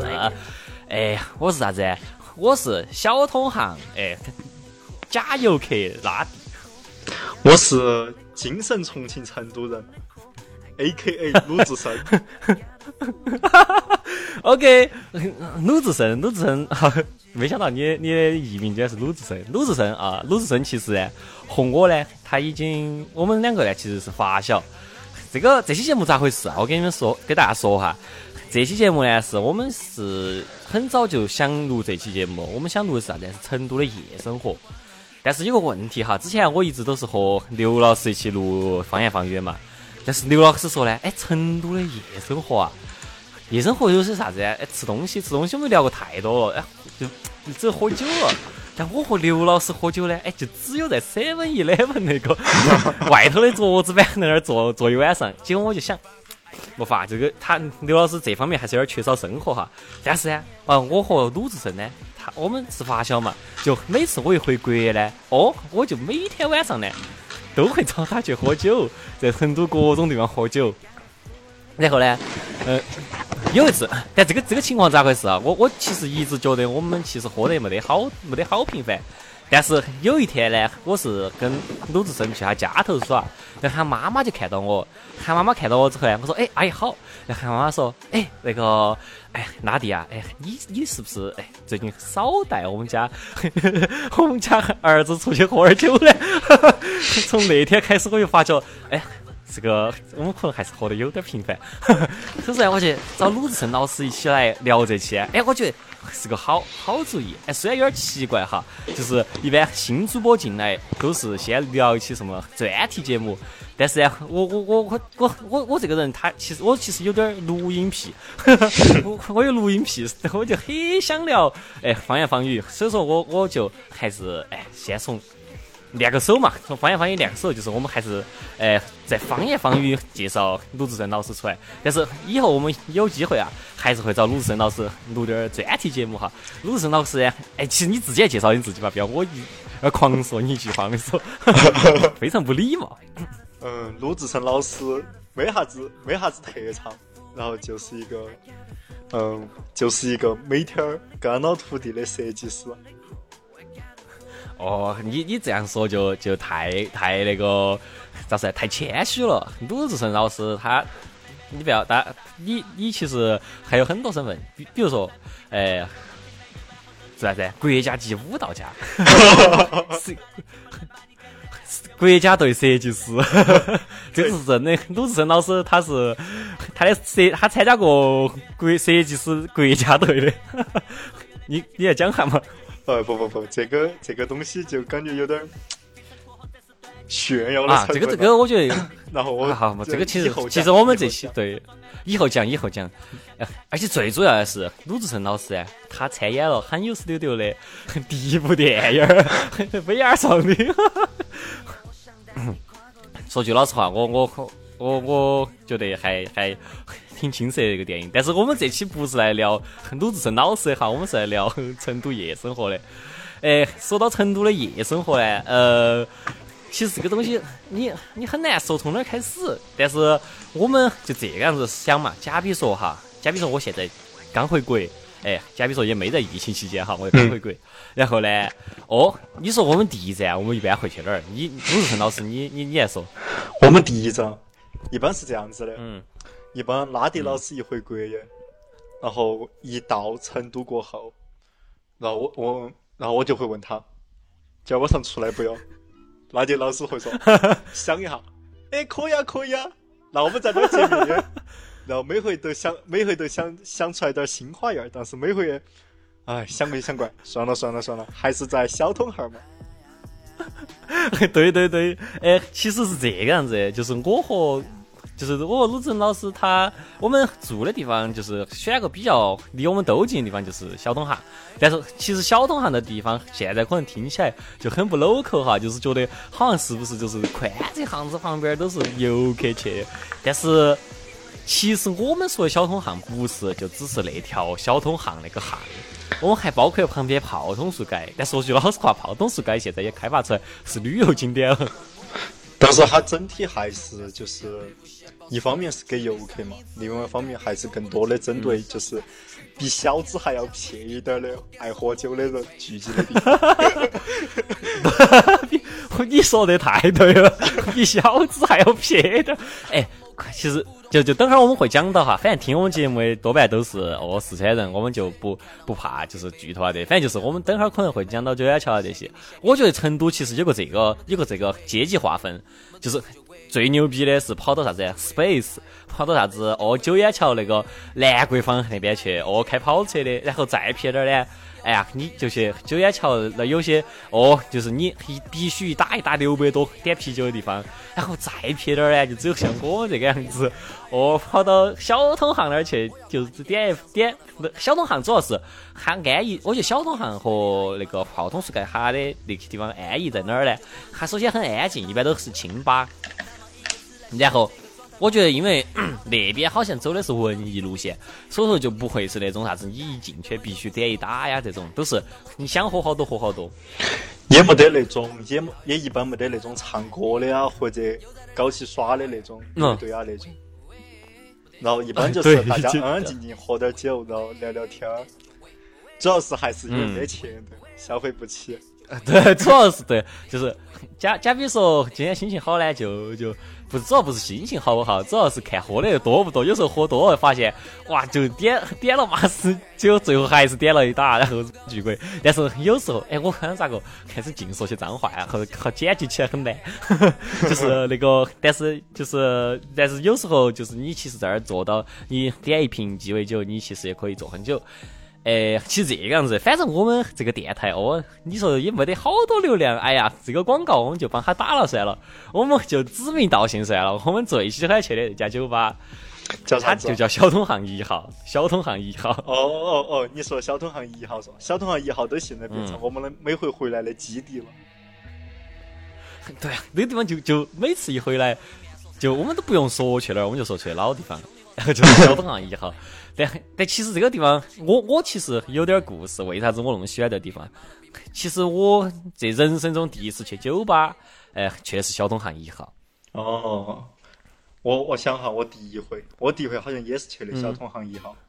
是，哎，我是啥子？我是小通行，哎，假游客拉蒂。我是精神重庆成都人，A K A 鲁智深。OK，鲁智深，鲁智深，没想到你你的艺名居然是鲁智深，鲁智深啊，鲁智深其实呢，和我呢，他已经我们两个呢其实是发小。这个这期节目咋回事啊？我给你们说，给大家说哈，这期节目呢是我们是很早就想录这期节目，我们想录的是啥子？是成都的夜生活。但是有个问题哈，之前我一直都是和刘老师一起录方言方语嘛，但是刘老师说呢，哎，成都的夜生活啊。夜生活有些啥子？哎，吃东西，吃东西我们聊过太多了，哎，就只有喝酒了。但我和刘老师喝酒呢，哎，就只有在 Seven Eleven 那个 外头的桌子板在那儿坐坐一晚上。结果我就想，没法，这个他刘老师这方面还是有点缺少生活哈。但是呢，啊，我和鲁智深呢，他我们是发小嘛，就每次我一回国呢，哦，我就每天晚上呢都会找他去喝酒，在成都各种地方喝酒。然后呢，呃，有一次，但这个这个情况咋回事啊？我我其实一直觉得我们其实喝得没得好，没得好频繁。但是有一天呢，我是跟鲁智深去他家头耍，然后他妈妈就看到我，他妈妈看到我之后呢，我说：“哎，阿姨好。”然后他妈妈说：“哎，那个，哎，拉弟啊，哎，你你是不是哎最近少带我们家 我们家儿子出去喝点酒呢？” 从那天开始我就发觉，哎。这个我们可能还是喝得有点频繁，所以说我去找鲁智深老师一起来聊这期，哎，我觉得 是个好好主意。哎，虽然有点奇怪哈，就是一般新主播进来都是先聊一期什么专题节目，但是呢，我我我我我我我这个人他其实我其实有点录音癖，我我有录音癖，我就很想聊哎方言方语，所以说我我就还是哎先从。练个手嘛，从方言方语练个手，就是我们还是，呃，在方言方语介绍鲁智深老师出来。但是以后我们有机会啊，还是会找鲁智深老师录点儿专题节目哈。鲁智深老师，哎，其实你自己也介绍你自己吧，不要我一要狂说你一句话，我跟你说，非常不礼貌。嗯，鲁智深老师没啥子没啥子特长，然后就是一个，嗯，就是一个每天儿跟老徒弟的设计师。哦，你你这样说就就太太那个咋说？太谦虚了。鲁智深老师他，你不要打你你其实还有很多身份，比比如说，哎，是啥子？国家级舞蹈家，是国家队设计师，这是真的。鲁智深老师他是他的设，他参加过国设计师国家队的。你你要讲下嘛？呃，不不不，这个这个东西就感觉有点炫耀了啊，这个这个我觉得，然后我好嘛，这个其实其实我们这期对以后讲以后讲，而且最主要的是鲁智深老师啊，他参演了很有十六六的第一部电影，VR 上的。说句老实话，我我我我觉得还还。挺青涩的一个电影，但是我们这期不是来聊鲁智深老师的哈，我们是来聊成都夜生活的。哎，说到成都的夜生活呢，呃，其实这个东西你你很难说从哪儿开始，但是我们就这个样子想嘛。假比说哈，假比说我现在刚回国，哎，假比说也没在疫情期间哈，我刚回国。然后呢，哦，你说我们第一站我们一般会去哪儿？你鲁智深老师，你你你来说。我们第一站一般是这样子的。嗯。一般拉迪老师一回国耶，然后一到成都过后，然后我我然后我就会问他，今儿晚上出来不要？拉迪老师会说 想一下，哎，可以啊，可以啊。那我们在这见面，然后每回都想每回都想想出来点新花样，但是每回，哎，想归想怪，算了算了算了，还是在小通号嘛。对 对对，哎，其实是这个样子，就是我和。就是我和鲁智深老师，他我们住的地方就是选个比较离我们都近的地方，就是小东巷。但是其实小东巷的地方现在可能听起来就很不 local 哈，就是觉得好像是不是就是宽窄巷子旁边都是游客去。但是其实我们说的小通巷不是就只是那条小通巷那个巷，我们还包括旁边泡桐树街。但说句老实话，泡桐树街现在也开发出来是旅游景点了。但是它整体还是就是，一方面是给游客嘛，另外一方面还是更多的针对就是比小资还要撇一点的爱喝酒的人聚集的地方。你说的太对了，比小资还要撇点。哎，其实就就等会儿我们会讲到哈，反正听我们节目的多半都是哦四川人，我们就不不怕就是剧透啊的。反正就是我们等会儿可能会讲到九眼桥啊这些。我觉得成都其实有个这个有个这个阶级划分，就是最牛逼的是跑到啥子 Space，跑到啥子哦九眼桥那个兰桂坊那边去哦开跑车的，然后再撇点呢。哎呀，你就去九眼桥那有些哦，就是你必须一打一打六百多点啤酒的地方，然后再撇点呢，就只有像我这个样子，哦，跑到小通行那儿去，就是点一点。小通行主要是它安逸，我觉得小通行和那个炮筒树盖哈的那些地方安逸在哪儿呢？它首先很安静，一般都是清吧，然后。我觉得，因为 那边好像走的是文艺路线，所以说就不会是那种啥子你一进去必须点一打呀，这种都是你想喝好多喝好多。也没得那种，也也一般没得那种唱歌的啊，或者搞起耍的那种乐队啊那种。然后一般就是大家安安静静喝点酒，然后聊聊天儿。主要是还是有没钱的，消费不起。对，主要是对，就是假假比说今天心情好呢，就就不主要不是心情好不好，主要是看喝的多不多。有时候喝多了发现，哇，就点点了嘛是，就最后还是点了一打，然后巨贵。但是有时候，哎，我看咋个开始净说些脏话呀，和和剪辑起来很难。就是那个，但是就是但是有时候就是你其实在那儿坐到，你点一瓶鸡尾酒，你其实也可以坐很久。哎，其实这个样子，反正我们这个电台哦，你说也没得好多流量，哎呀，这个广告我们就帮他打了算了，我们就指名道姓算了。我们最喜欢去的那家酒吧，叫啥子就？叫小通巷一号，小通巷一号。哦哦哦，你说小通巷一号是吧？小通巷一号都现在变成嗯我们的每回回来的基地了。对啊，那个地方就就每次一回来，就我们都不用说去哪儿，我们就说去老地方，然 后就是小东巷一号。但但其实这个地方，我我其实有点故事，为啥子我那么喜欢这个地方？其实我这人生中第一次去酒吧，哎，确实小东巷一号。哦，我我想哈，我第一回，我第一回好像也是去的小通巷一号。嗯，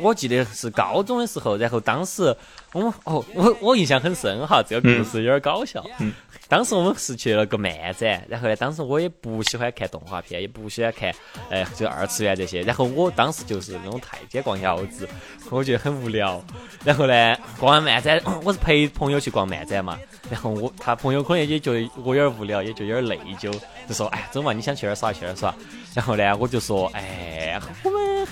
我记得是高中的时候，然后当时我们哦，我我印象很深哈，这个故事有点搞笑。嗯当时我们是去了个漫展，然后呢，当时我也不喜欢看动画片，也不喜欢看，哎、就二次元这些。然后我当时就是那种太监逛窑子，我觉得很无聊。然后呢，逛完漫展，我是陪朋友去逛漫展嘛。然后我他朋友可能也觉得我有点无聊，也就有点内疚，就说：“哎，走嘛，你想去哪儿耍去哪儿耍。”然后呢，我就说：“哎，我们。”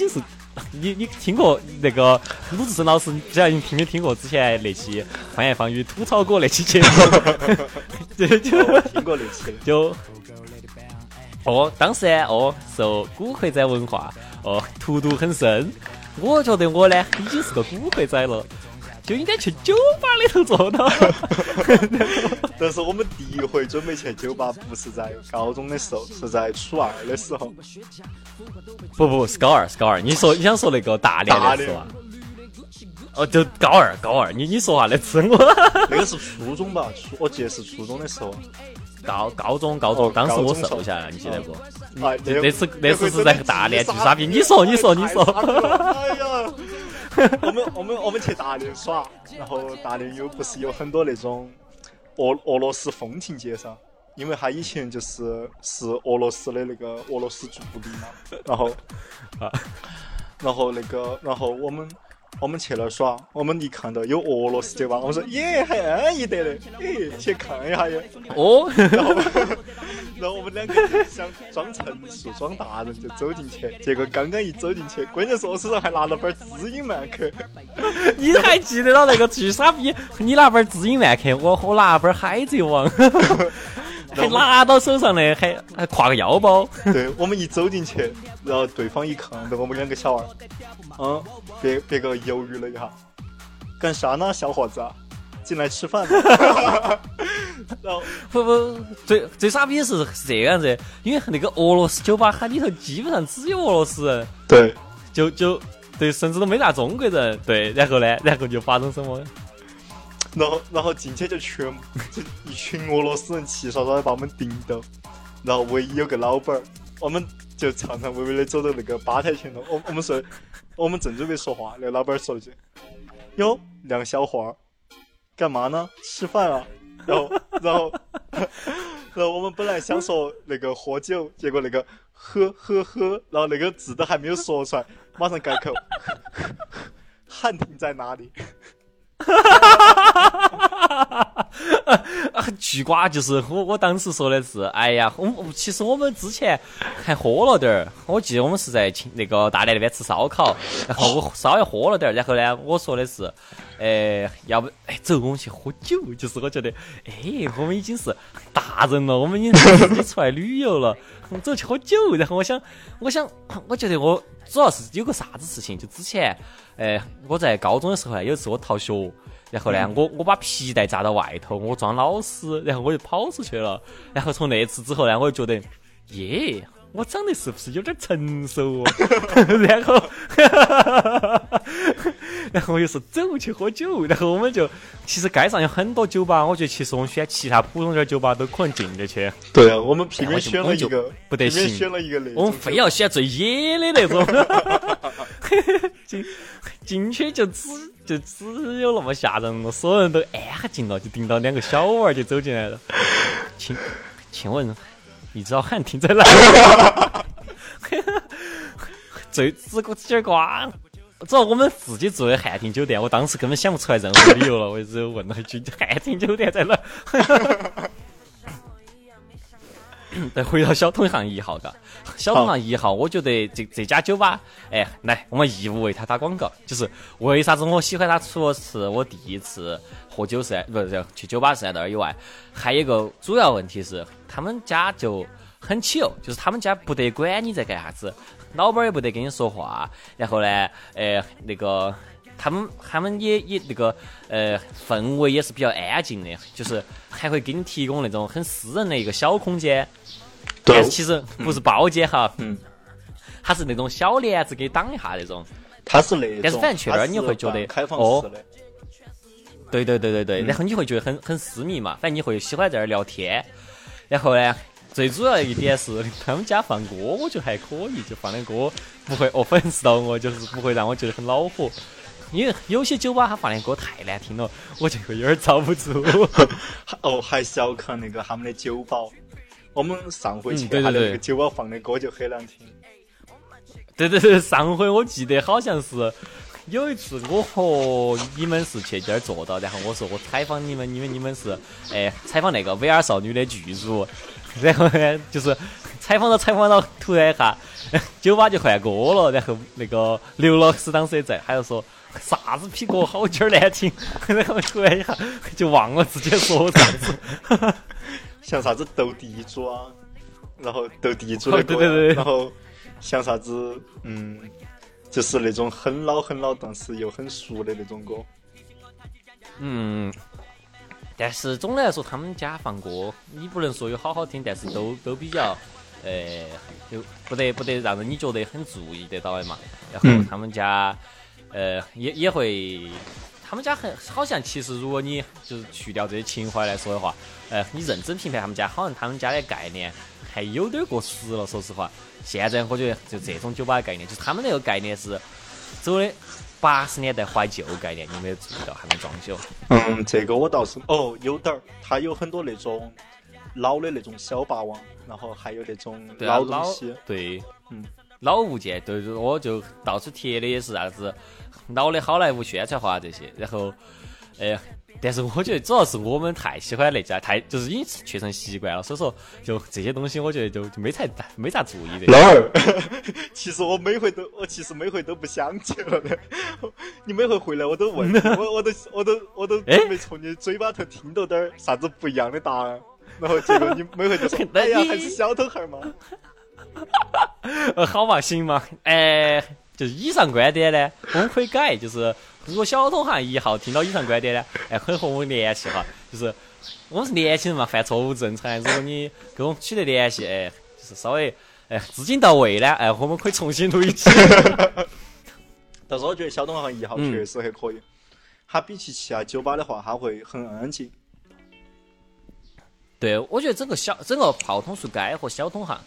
已经是 你你听过那个鲁智深老师，不知道你听没听过之前那期方言方语吐槽过那期节目？就就听过那期。就哦，当时呢，哦，受古惑仔文化哦荼毒很深。我觉得我呢已经是个古惑仔了，就应该去酒吧里头坐到。这是我们第一回准备去酒吧，不是在高中的时候，是在初二的时候。不不是高二，是高二。你说你想说那个大连的是吧？哦，就高二，高二。你你说话那次我。那个是初中吧？初我记得是初中的时候。高高中高中，哦当时我瘦下来了，你记得不？哎，那那次那次是在大连聚沙皮，你说你说你说，哎呀，我们我们我们去大连耍，然后大连有不是有很多那种俄俄罗斯风情街上，因为它以前就是是俄罗斯的那个俄罗斯驻地嘛，然后啊，然后那个然后我们。我们去那儿耍，我们一看到有俄罗斯酒吧，我说耶，还安逸得嘞，诶，去看一下耶。哦，然后，然后我们两个就想装成熟、装大人就走进去，结果刚刚一走进去，关键是我手上还拿了本知音漫客，你还记得到那个巨傻逼？你拿本知音漫客，我我拿本海贼王，还拿到手上呢，还还挎个腰包。对我们一走进去，然后对方一看到我们两个小娃儿，嗯，别别个犹豫了一下，干啥呢，小伙子？进来吃饭吗？然后不不，最最傻逼的是是这个样子，因为那个俄罗斯酒吧，它里头基本上只有俄罗斯人，对，就就对，甚至都没啥中国人。对，然后呢，然后就发生什么？然后然后进去就全就一群俄罗斯人齐刷刷的把我们盯到，然后唯一有个老板儿，我们就颤颤巍巍的走到那个吧台前头，我我们说我们正准备说话，那个老板儿说一句：“哟，梁小花，干嘛呢？吃饭啊？”然后然后然后我们本来想说那个喝酒，结果那个喝喝喝，然后那个字都还没有说出来，马上改口。汉庭在哪里？啊，巨瓜就是我，我当时说的是，哎呀，我我其实我们之前还喝了点儿，我记得我们是在那个大连那边吃烧烤，然后我稍微喝了点儿，然后呢，我说的是，呃，要不，哎，走，我们去喝酒，就是我觉得，哎，我们已经是大人了，我们已经自己出来旅游了，我们走去喝酒，然后我想，我想，我觉得我主要是有个啥子事情，就之前，呃，我在高中的时候，有一次我逃学。然后呢，我我把皮带扎到外头，我装老师，然后我就跑出去了。然后从那次之后呢，我就觉得，耶，我长得是不是有点成熟？哦？然后，然后我就说走去喝酒。然后我们就，其实街上有很多酒吧，我觉得其实我们选其他普通点酒吧都可能进得去。对啊，我们偏偏选了一个不得行，选了一个那我们非要选最野的那种。进进去就只。就只有那么吓人了，所有人都安静了，就盯到两个小娃儿就走进来了。请请问，你知道汉庭在哪？最只个只瓜，主要我们自己住的汉庭酒店，我当时根本想不出来任何理由了，我只有问了一句：汉庭酒店在哪？再回到小通巷一号，嘎，小通巷一号，我觉得这这家酒吧，哎，来，我们义务为他打广告。就是为啥子我喜欢他？除了是我第一次喝酒是，不是去酒吧是在那儿以外，还有一个主要问题是，他们家就很巧，就是他们家不得管你在干啥子，老板也不得跟你说话，然后呢，呃，那个。他们他们也也那个呃氛围也是比较安静的，就是还会给你提供那种很私人的一个小空间。但是其实不是包间哈，嗯，它是那种小帘子给挡一下那种。它是那种，但是反正去那儿你会觉得哦，对对对对对，然后你会觉得很很私密嘛，反正你会喜欢在那儿聊天。然后呢，最主要一点是他们家放歌，我觉得还可以，就放的歌不会哦粉丝到我，就是不会让我觉得很恼火。因为有些酒吧他放的歌太难听了，我就会有点遭不住。哦，还小看那个他们的酒保。我们上回去他的那个酒吧放的歌就很难听。对对对，上回我记得好像是有一次我和你们是去这儿坐到，然后我说我采访你们，因为你们是哎采访那个 VR 少女的剧组，然后呢就是采访到采访到突然一下 酒吧就换歌了，然后那个刘老师当时也在，他就说。啥子屁歌好劲儿难听，然后突然一下就忘了自己说啥子，像啥子斗地主啊，然后斗地主的歌，然后像啥子嗯，就是那种很老很老，但是又很熟的那种歌。嗯，但是总的来说，他们家放歌，你不能说有好好听，但是都都比较，呃，就不得不得让人你觉得很注意得到的嘛。然后他们家。呃，也也会，他们家很好像，其实如果你就是去掉这些情怀来说的话，呃，你认真评判他们家，好像他们家的概念还有点过时了。说实话，现在我觉得就这种酒吧的概念，就是他们那个概念是走的八十年代怀旧概念，你没有注意到他们装修？嗯，这个我倒是哦，有点儿，它有很多那种老的那种小霸王，然后还有那种老东西，对，嗯。老物件，对，我就到处贴的也是啥子老的好莱坞宣传画这些，然后，哎，但是我觉得主要是我们太喜欢那家，太就是已经确成习惯了，所以说就这些东西，我觉得就就没太没咋注意的。老二，其实我每回都，我其实每回都不想去了的。你每回回来，我都问，我我都我都我都准备从你嘴巴头听到点儿啥子不一样的答案，然后结果你每回都说，哎呀，还是小偷孩嘛。呃，好嘛，行嘛，哎，就是以上观点呢，我们可以改，就是如果小通行一号听到以上观点呢，哎，可以和我们联系哈，就是我们是年轻人嘛，犯错误正常，如果你跟我们取得联系，哎，就是稍微哎资金到位呢，哎，我们可以重新录一期。但是我觉得小东行一号确实还可以，它比起其他酒吧的话，它会很安静。对，我觉得整个小整个泡桐树街和小通行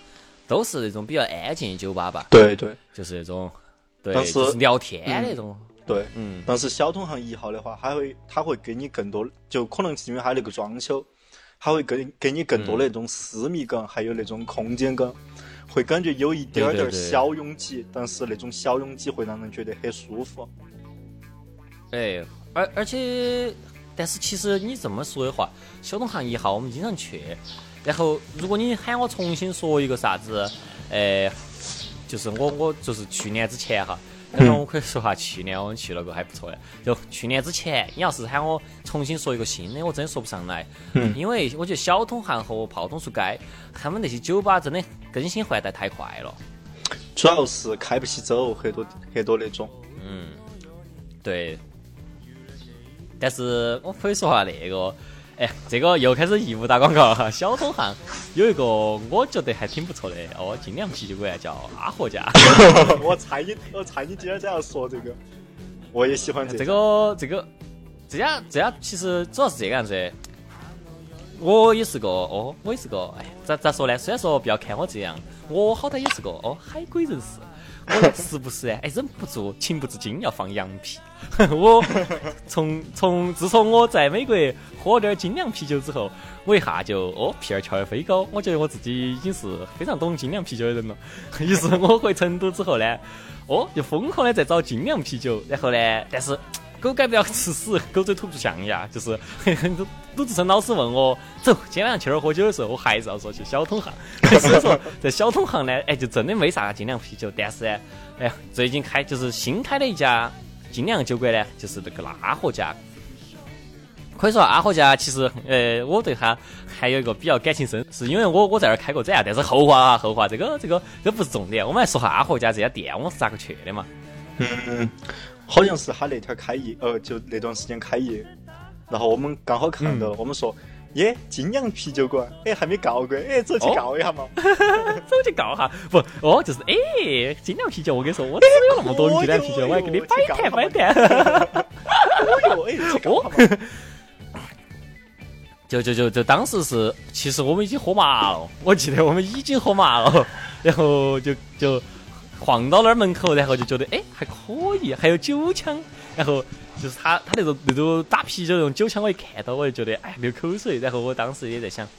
都是那种比较安静的酒吧吧，对对就是那种对，但是就是聊天那种。对，嗯，但是小通行一号的话，它会他会给你更多，就可能是因为它那个装修，它会给给你更多的那种私密感，还有那种空间感，会感觉有一点点小拥挤，但是那种小拥挤会让人觉得很舒服。哎，而而且，但是其实你这么说的话，小东行一号我们经常去，然后如果你喊我重新说一个啥子，呃，就是我我就是去年之前哈，然后我可以说哈去年我们去了个还不错的，就去年之前，你要是喊我重新说一个新的，我真说不上来，嗯因为我觉得小通巷和炮筒树街，他们那些酒吧真的更新换代太快了。主要是开不起走，很多很多那种。嗯对，但是我可以说下那个，哎，这个又开始义务打广告了哈。小东巷有一个我觉得还挺不错的哦，精酿啤酒馆叫阿和家。我猜你，我猜你今天这样说这个，我也喜欢这这个这个这家这家其实主要是这个样子。我也是个哦，我也是个哎，咋咋说呢？虽然说不要看我这样，我好歹也是个哦海归人士。我呢时不时呢，哎，忍不住情不自禁要放羊皮。我从从自从我在美国喝了点精酿啤酒之后，我一下就哦屁儿翘得飞高。我觉得我自己已经是非常懂精酿啤酒的人了。于是我回成都之后呢，哦就疯狂的在找精酿啤酒，然后呢，但是。狗改不了吃屎，狗嘴吐不出象牙。就是鲁鲁智深老师问我走，今天晚上去哪儿喝酒的时候，我还是要说去小通巷。所以说，在小通巷呢，哎，就真的没啥精酿啤酒。但是呢，哎呀，最近开就是新开的一家精酿酒馆呢，就是那个阿和家。可以说阿和家其实，呃，我对他还有一个比较感情深，是因为我我在那儿开过展，但是后话啊，后话，这个这个这不是重点，我们来说下阿和家这家店，我是咋个去的嘛？嗯，好像是他那天开业，呃，就那段时间开业，然后我们刚好看到了，我们说，耶，金阳啤酒馆，哎，还没告过，哎，走去哦告一下嘛。走去告哈，不，哦，就是哎，精酿啤酒，我跟你说，我只有那么多精酿啤酒，我还给你摆摊摆谈。哦哟，哎。就就就就当时是，其实我们已经喝麻了，我记得我们已经喝麻了，然后就就晃到那儿门口，然后就觉得哎还可以，还有酒枪，然后就是他他那种那种打啤酒那种酒枪，我一看到我就觉得哎流口水，然后我当时也在想。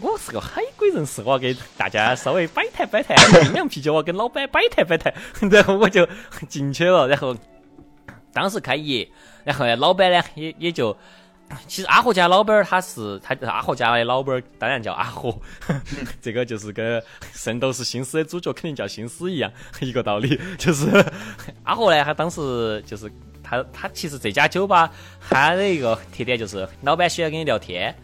我是个海归人士，我要给大家稍微摆谈摆谈精酿啤酒，我要跟老板摆谈摆谈，然后我就进去了，然后当时开业，然后呢，老板呢也也就，其实阿和家老板儿他是他阿和家的老板儿，当然叫阿和，这个就是跟《圣斗士星矢》的主角肯定叫星矢一样一个道理，就是阿和呢，他当时就是他他其实这家酒吧他的一个特点就是老板喜欢跟你聊天。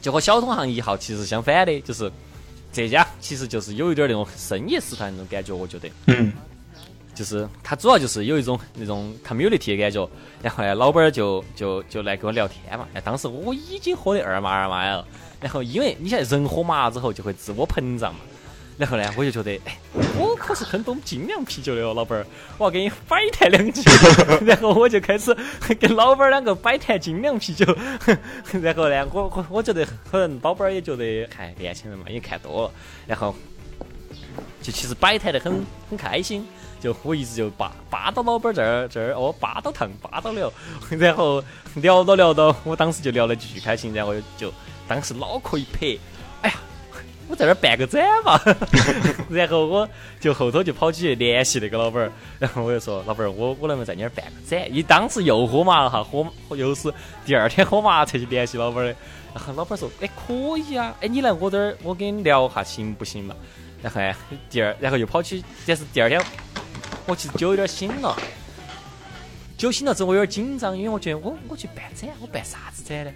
就和小通行一号其实相反的，就是这家其实就是有一点那种深夜食堂那种感觉，我觉得。嗯，就是它主要就是有一种那种 community 的感觉，然后呢，老板儿就就就来跟我聊天嘛。哎，当时我已经喝得二麻二麻了，然后因为你晓得人喝麻了之后就会自我膨胀嘛，然后呢，我就觉得，哎，我可是很懂精酿啤酒的哦，老板儿，我要给你摆谈两句。然后我就开始跟老板儿两个摆谈精酿啤酒。然后呢，我我我觉得可能老板儿也觉得，哎年轻人嘛，也看多了，然后就其实摆谈的很很开心。就我一直就扒扒到老板儿这儿这儿哦，扒到烫，扒到聊，然后聊到聊到，我当时就聊得巨开心，然后就当时脑壳一拍，哎呀，我在这儿办个展嘛，然后我就后头就跑去联系那个老板儿，然后我就说老板儿，我我能不能在你那儿办个展？你当时又喝麻了哈，喝又是第二天喝麻才去联系老板儿的，然后老板儿说，哎可以啊，哎你来我这儿，我跟你聊下行不行嘛？然后呢，第二然后又跑去，但是第二天。我其实酒有点醒了，酒醒了之后我有点紧张，因为我觉得我我去办展，我办啥子展呢？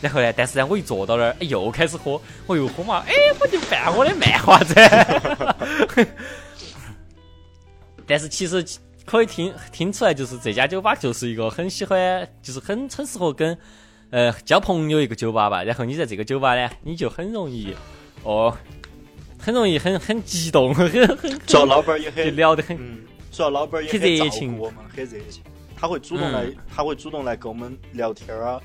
然后呢，但是呢，我一坐到那儿，哎，又开始喝，我又喝嘛，哎，我就办我的漫画展。但是其实可以听听出来，就是这家酒吧就是一个很喜欢，就是很很适合跟呃交朋友一个酒吧吧。然后你在这个酒吧呢，你就很容易哦，很容易很很激动，很很主要老板儿也很，聊得很。嗯，主要老板儿也很热情顾我们，很热情。他会主动来，他会主动来跟我们聊天啊，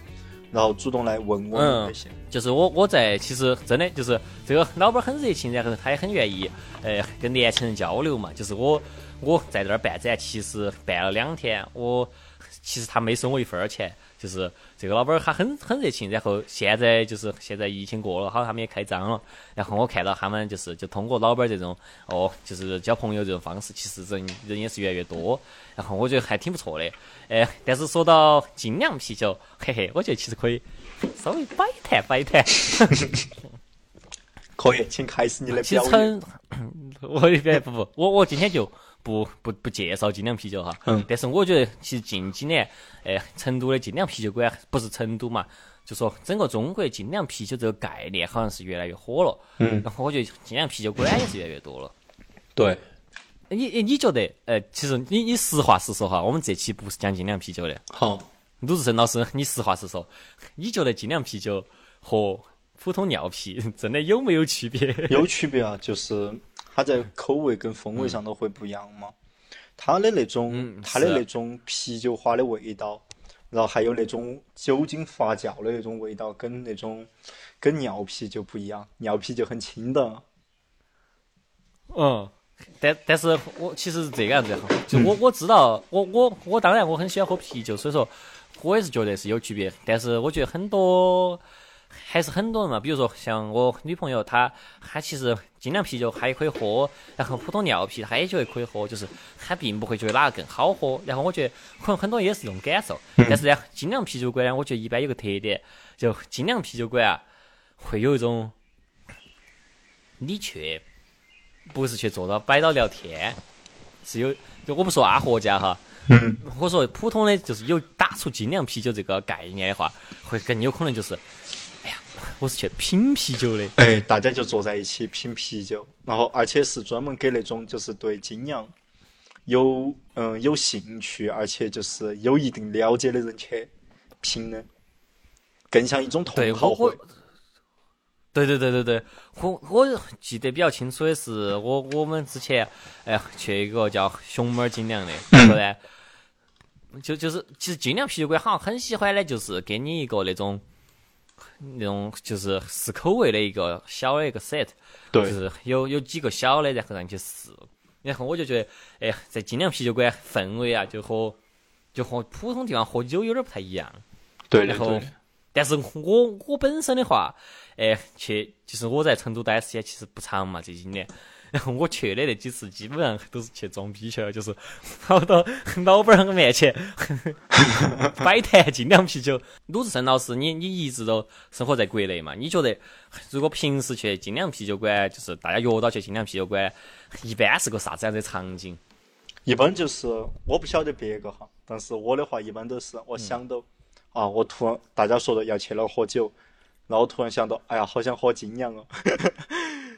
然后主动来问我们这些。就是我我在其实真的就是这个老板很热情，然后他也很愿意呃跟年轻人交流嘛。就是我我在这儿办展，其实办了两天，我其实他没收我一分钱。就是这个老板儿他很很热情，然后现在就是现在疫情过了，好他们也开张了。然后我看到他们就是就通过老板儿这种哦，就是交朋友这种方式，其实人人也是越来越多。然后我觉得还挺不错的。哎，但是说到精酿啤酒，嘿嘿，我觉得其实可以稍微摆谈摆谈。可以，请开始你的表演。我不不不，我我今天就。不不不介绍精酿啤酒哈，嗯，但是我觉得其实近几年，哎，成都的精酿啤酒馆不是成都嘛，就说整个中国精酿啤酒这个概念好像是越来越火了，嗯，然后我觉得精酿啤酒馆也是越来越多了，对，你你觉得，呃，其实你你实话实说哈，我们这期不是讲精酿啤酒的，好，鲁智深老师，你实话实说，你觉得精酿啤酒和普通尿啤 真的有没有区别？有区别啊，就是。它在口味跟风味上都会不一样嘛，它的那种它的那种啤酒花的味道，然后还有那种酒精发酵的那种味道，跟那种跟尿啤就不一样，尿啤就很清的。嗯，但但是我其实是这个样子哈，就我我知道，我我我当然我很喜欢喝啤酒，所以说我也是觉得是有区别，但是我觉得很多。还是很多人嘛，比如说像我女朋友，她她其实精酿啤酒她也可以喝，然后普通尿啤她也觉得可以喝，就是她并不会觉得哪个更好喝。然后我觉得可能很多也是这种感受。但是呢，精酿啤酒馆呢，我觉得一般有个特点，就精酿啤酒馆啊，会有一种你去不是去坐到摆到聊天，是有就我不说阿货家哈，我说普通的就是有打出精酿啤酒这个概念的话，会更有可能就是。我是去品啤酒的，哎，大家就坐在一起品啤酒，然后而且是专门给那种就是对精酿有嗯有兴趣，而且就是有一定了解的人去品的，更像一种同好会。对对对对对，我我记得比较清楚的是，我我们之前哎去一个叫熊猫精酿的，然后呢，就就是其实精酿啤酒馆好像很喜欢的，就是给你一个那种。那种就是试口味的一个小的一个 set，就是有有几个小的，然后让你去试。然后我就觉得，哎，在精酿啤酒馆氛围啊，就和就和普通地方喝酒有点不太一样。对然后，但是我我本身的话，哎，去就是我在成都待时间其实不长嘛，这几年。然 后我去的那几次，基本上都是去装逼去了，就是跑到 老板儿面前 摆摊精酿啤酒。鲁智深老师，你你一直都生活在国内嘛？你觉得如果平时去精酿啤酒馆，就是大家约到去精酿啤酒馆，一般是个啥子样的场景？一般就是我不晓得别个哈，但是我的话一般都是我想到啊，我突然大家说的要去那喝酒，然后突然想到，哎呀，好想喝精酿哦。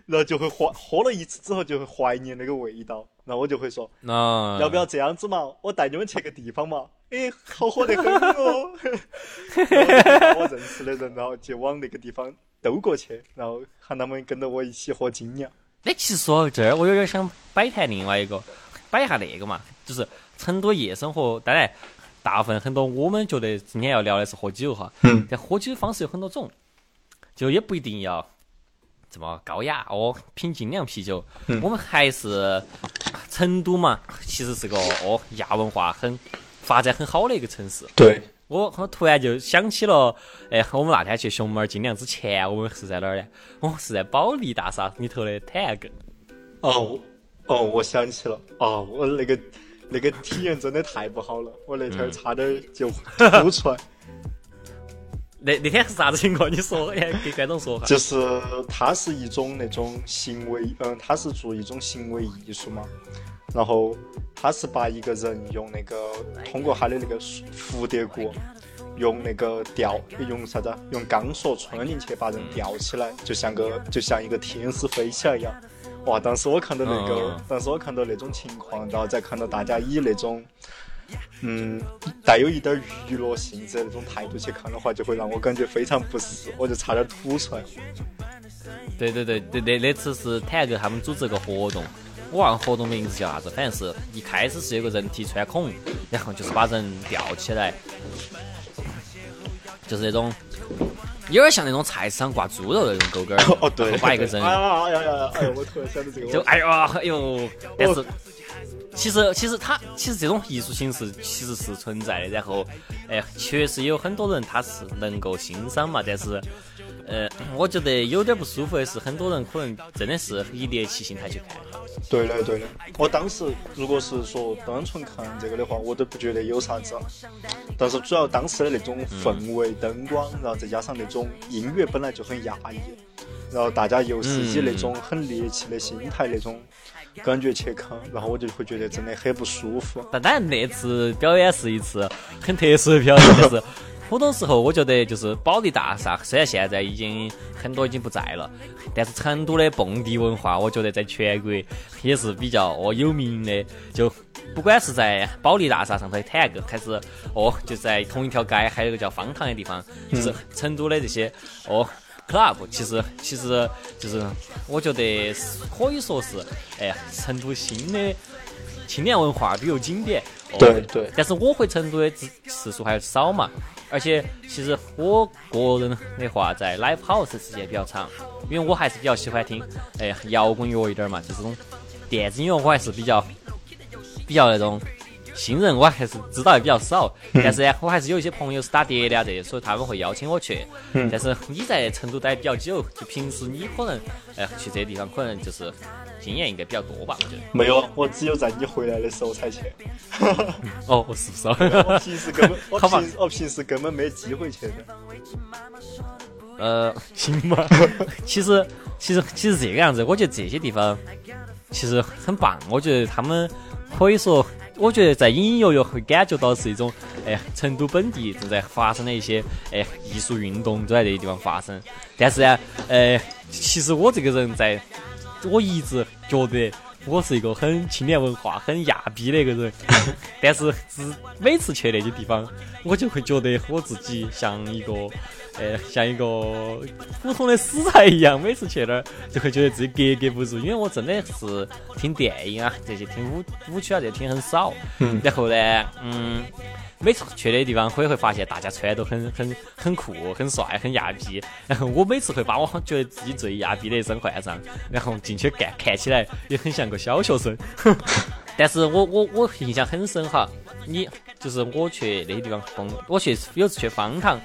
然后就会怀喝了一次之后就会怀念那个味道，然后我就会说，那要不要这样子嘛？我带你们去个地方嘛？哎，好喝得很哦！我认识的人，然后就往那个地方兜过去，然后喊他们跟着我一起喝精酿。哎，其实说到这儿，我有点想摆谈另外一个，摆一下那个嘛，就是成都夜生活。当然，大部分很多我们觉得今天要聊的是喝酒哈，嗯，但喝酒的方式有很多种，就也不一定要。这么高雅哦，品精酿啤酒。我们还是成都嘛，其实是个哦亚文化很发展很好的一个城市。对，我我突然就想起了，哎，我们那天去熊猫精酿之前，我们是在哪儿呢？哦，是在保利大厦里头的 tag。哦哦，我想起了，哦，我那个那个体验真的太不好了，我那天差点就吐出来。那那天是啥子情况？你说，哎，给观众说哈。就是它是一种那种行为，嗯，它是做一种行为艺术嘛。然后它是把一个人用那个通过他的那个蝴蝶骨，用那个吊，用啥子？用钢索穿进去把人吊起来，就像个就像一个天使飞起来一样。哇！当时我看到那个，当时我看到那种情况，然后再看到大家以那种。嗯，带有一点娱乐性质的那种态度去看的话，就会让我感觉非常不适，我就差点吐出来。对对对对，那那次是坦克他们组织个活动，我忘了活动名字叫啥子，反正是一开始是有个人体穿孔，然后就是把人吊起来，就是那种有点像那种菜市场挂猪肉那种钩钩儿，哦对，把一个人 哎呀哎呀哎呀哎呀！我突然想到这个，就哎呦哎呦，但是其实其实他其实这种艺术形式其实是存在的，然后哎确实有很多人他是能够欣赏嘛，但是呃我觉得有点不舒服的是，很多人可能真的是以猎奇心态去看。对的对的。我当时如果是说单纯看这个的话，我都不觉得有啥子。但是主要当时的那种氛围、灯光，然后再加上那种音乐本来就很压抑，然后大家又是以那种很猎奇的心态那种感觉去看，然后我就会觉得真的很不舒服。但当然那次表演是一次很特殊的表演，但是很多时候我觉得就是保利大厦虽然现在已经很多已经不在了，但是成都的蹦迪文化，我觉得在全国也是比较哦有名的。就不管是在保利大厦上头的 tag，，还是哦就在同一条街，还有一个叫方塘的地方，就是成都的这些哦。Club 其实其实就是我觉得是可以说是哎呀成都新的青年文化旅游景点。哦对对但是我回成都的次次数还少嘛，而且其实我个人的话，在 live house 时间比较长，因为我还是比较喜欢听哎呀摇滚乐一点儿嘛，就这种电子音乐我还是比较比较那种。新人我还是知道的比较少，但是呢，我还是有一些朋友是打碟的啊这些，所以他们会邀请我去。但是你在成都待比较久，就平时你可能哎去这些地方，可能就是经验应该比较多吧，我觉得。没有，我只有在你回来的时候才去。哦，是不是？我平时根本，我平我平时根本没机会去的。呃，行吧。其实，其实，其实这个样子，我觉得这些地方其实很棒。我觉得他们可以说，我觉得在隐隐约约会感觉到是一种，哎，成都本地正在发生的一些，哎，艺术运动都在这些地方发生。但是呢，呃，其实我这个人在，我一直觉得我是一个很青年文化、很亚逼的一个人，但是是每次去那些地方，我就会觉得我自己像一个，呃，像一个普通的死宅一样，每次去那儿就会觉得自己格格不入，因为我真的是听电影啊这些、听舞舞曲啊这些听很少，嗯然后呢，嗯。每次去的地方，会会发现大家穿都很很很酷、很帅、很亚逼。然后我每次会把我 觉得自己最亚逼的一身换上，然后进去干，看起来也很像个小学生。但是我我我印象很深哈，你就是我去那些地方蹦，我去有次去方塘，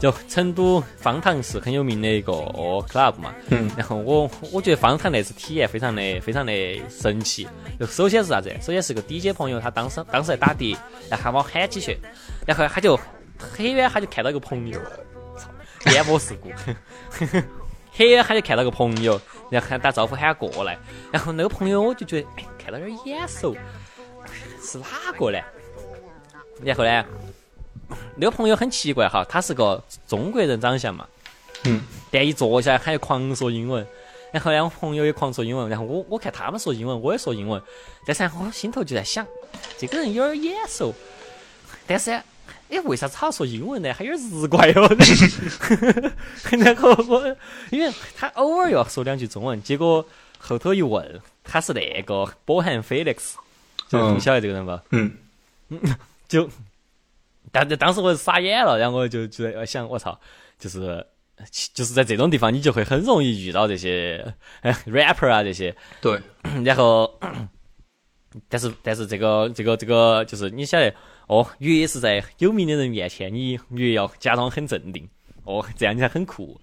就成都方糖是很有名的一个哦 club 嘛。嗯然后我我觉得方糖那次体验非常的非常的神奇。就首先是啥子？首先是个 DJ 朋友，他当时当时在打碟，然后喊把我喊起去，然后他就很远他就看到一个朋友，操，颠簸事故。很远他就看到个朋友，然后喊打招呼喊他过来，然后那个朋友我就觉得哎看到有点眼熟，是哪个呢？然后呢，那个朋友很奇怪哈，他是个中国人长相嘛，嗯，但一坐下来他又狂说英文，然后呢，我朋友也狂说英文，然后我我看他们说英文，我也说英文，但是呢我心头就在想，这个人有点眼熟，但是。哎，为啥子他说英文呢？还有点日怪哦。然后我，因为他偶尔要说两句中文，结果后头一问，他是那个波汉菲利克斯，就是你晓得这个人吧？嗯，就，但当时我就傻眼了，然后我就觉得，我想，我操，就是就是在这种地方，你就会很容易遇到这些哎 rapper 啊这些，对，然后，但是但是这个这个这个就是你晓得哦，越是在有名的人面前，你越要假装很镇定，哦，这样你才很酷。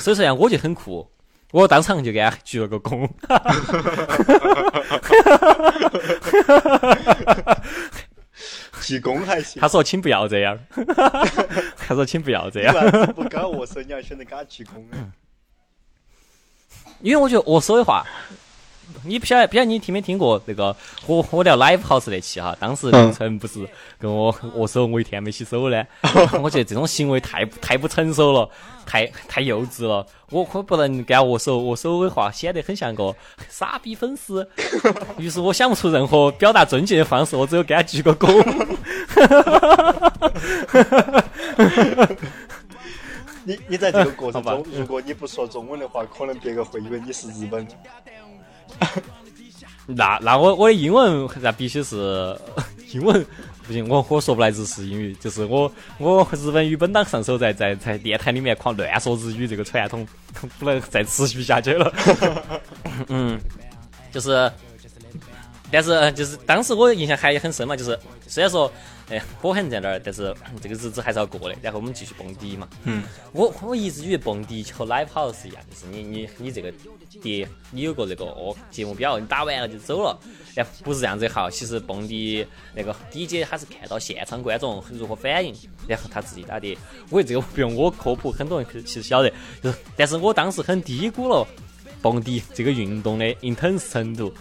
所以说呀，我就很酷，我当场就给他鞠了个躬。鞠躬还行。他说：“请不要这样。”他说：“请不要这样。”不搞握手，你要选择给他鞠躬？因为我觉得握手的话，你不晓得，不晓得你听没听过那个我我聊 live house 那期哈，当时凌晨不是跟我握手，我一天没洗手呢。我觉得这种行为太太不成熟了，太太幼稚了。我可不能跟他握手，握手的话显得很像个傻逼粉丝。于是我想不出任何表达尊敬的方式，我只有给他鞠个躬。你你在这个过程中，如果你不说中文的话，可能别个会以为你是日本人。那那我我的英文那必须是英文不行，我我说不来日式英语，就是我我日本语本档上手在在在电台里面狂乱说日语这个传统不能再持续下去了。嗯，就是，但是就是当时我印象还很深嘛，就是虽然说哎火很在那儿，但是这个日子还是要过的。然后我们继续蹦迪嘛。嗯，我我一直以为蹦迪和 live house 一样，就是你你你这个碟，你有个那个哦节目表，你打完了就走了。哎，不是这样子的哈，其实蹦迪那个 DJ 他是看到现场观众如何反应，然后他自己打碟。我这个 不用我科普，很多人其实晓得，就是，但是我当时很低估了蹦迪这个运动的 intense 程度。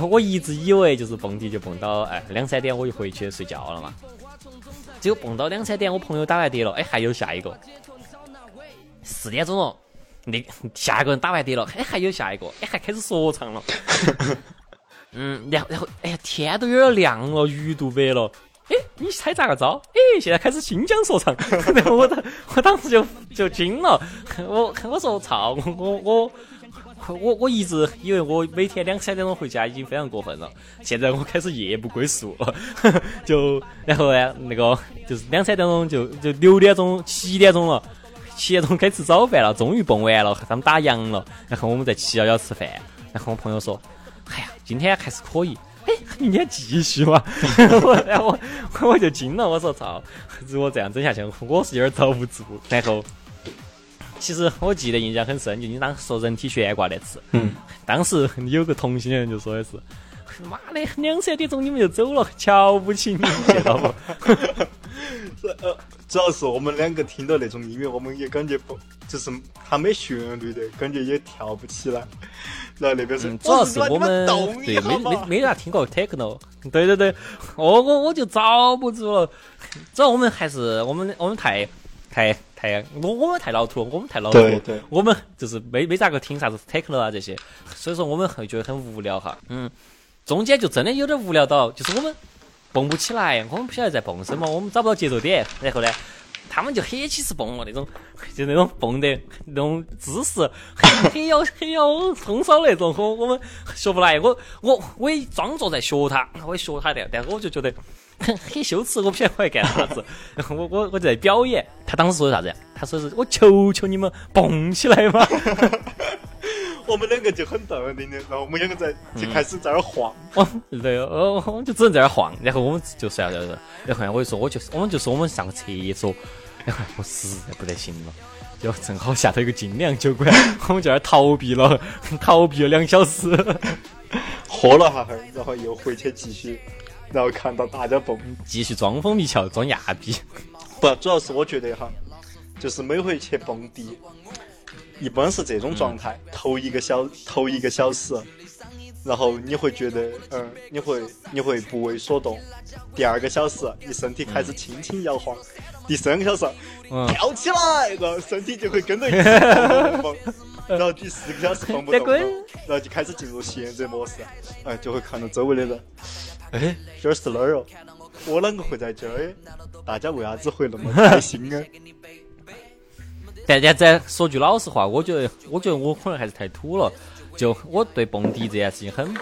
我我一直以为就是蹦迪就蹦到哎两三点我就回去睡觉了嘛，结果蹦到两三点，我朋友打完碟了，哎还有下一个，四点钟了，那下一个人打完碟了，哎还有下一个，哎还开始说唱了，嗯，然后然后哎呀天都有点亮了，鱼肚白了。哎，你猜咋个着？哎，现在开始新疆说唱，然后我当我当时就就惊了，我我说操，我我我我一直以为我每天两三点钟回家已经非常过分了，现在我开始夜不归宿了，就然后呢，那个就是两三点钟就就六点钟七点钟了，七点钟该吃早饭了，终于蹦完了，他们打烊了，然后我们在七幺幺吃饭，然后我朋友说，哎呀，今天还是可以。哎，明天继续嘛？我然后我我就惊了，我说操，如果这样整下去，我是有点遭不住。然后，其实我记得印象很深，就你当时说人体悬挂那次，嗯，当时有个同性恋人就说的是，妈的，两三点钟你们就走了，瞧不起你，知道不？呃，主要是我们两个听到那种音乐，我们也感觉不，就是它没旋律的，感觉也跳不起来。然后那边是，嗯，主要是我我们对没没没咋听过 techno，对对对，我我我就遭不住了。主要我们还是我们我们太太太我我们太老土了，我们太老土了，对对我们就是没没咋个听啥子 techno 啊这些，所以说我们会觉得很无聊哈。嗯，中间就真的有点无聊到，就是我们蹦不起来，我们不晓得在蹦什么，我们找不到节奏点，然后呢。他们就很起是蹦了那种，就那种蹦的那种姿势，很 很有很有风骚那种，我我们学不来。我我我也装作在学他，我也学他的，但是我就觉得很 很羞耻，我不晓得我在干啥子。然后我我我就在表演，他当时说的啥子？他说是我求求你们蹦起来嘛。我们两个就很淡定的，然后我们两个在就开始在那儿晃。对，哦，我们就只能在那儿晃，然后我们就算了，然后呢，我就说，我就是我们就说我们上个厕所，然后我实在不得行了，就正好下头有个精酿酒馆，我们就那儿逃避了，逃避了两小时。喝了哈哈，然后又回去继续，然后看到大家蹦。继续装疯迷窍，装亚逼。不，主要是我觉得哈，就是每回去蹦迪，一般是这种状态，头一个小头一个小时，然后你会觉得，嗯，你会你会不为所动。第二个小时，你身体开始轻轻摇晃；第三个小时，嗯跳起来，然后身体就会跟着一起 蹦。然后第四个小时蹦不动了，然后就开始进入闲着模式，哎，就会看到周围的人，哎，这儿是哪儿哦？我啷个会在这儿？大家为啥子会那么开心啊？但但再说句老实话，我觉得，我觉得我可能还是太土了。就我对蹦迪这件事情很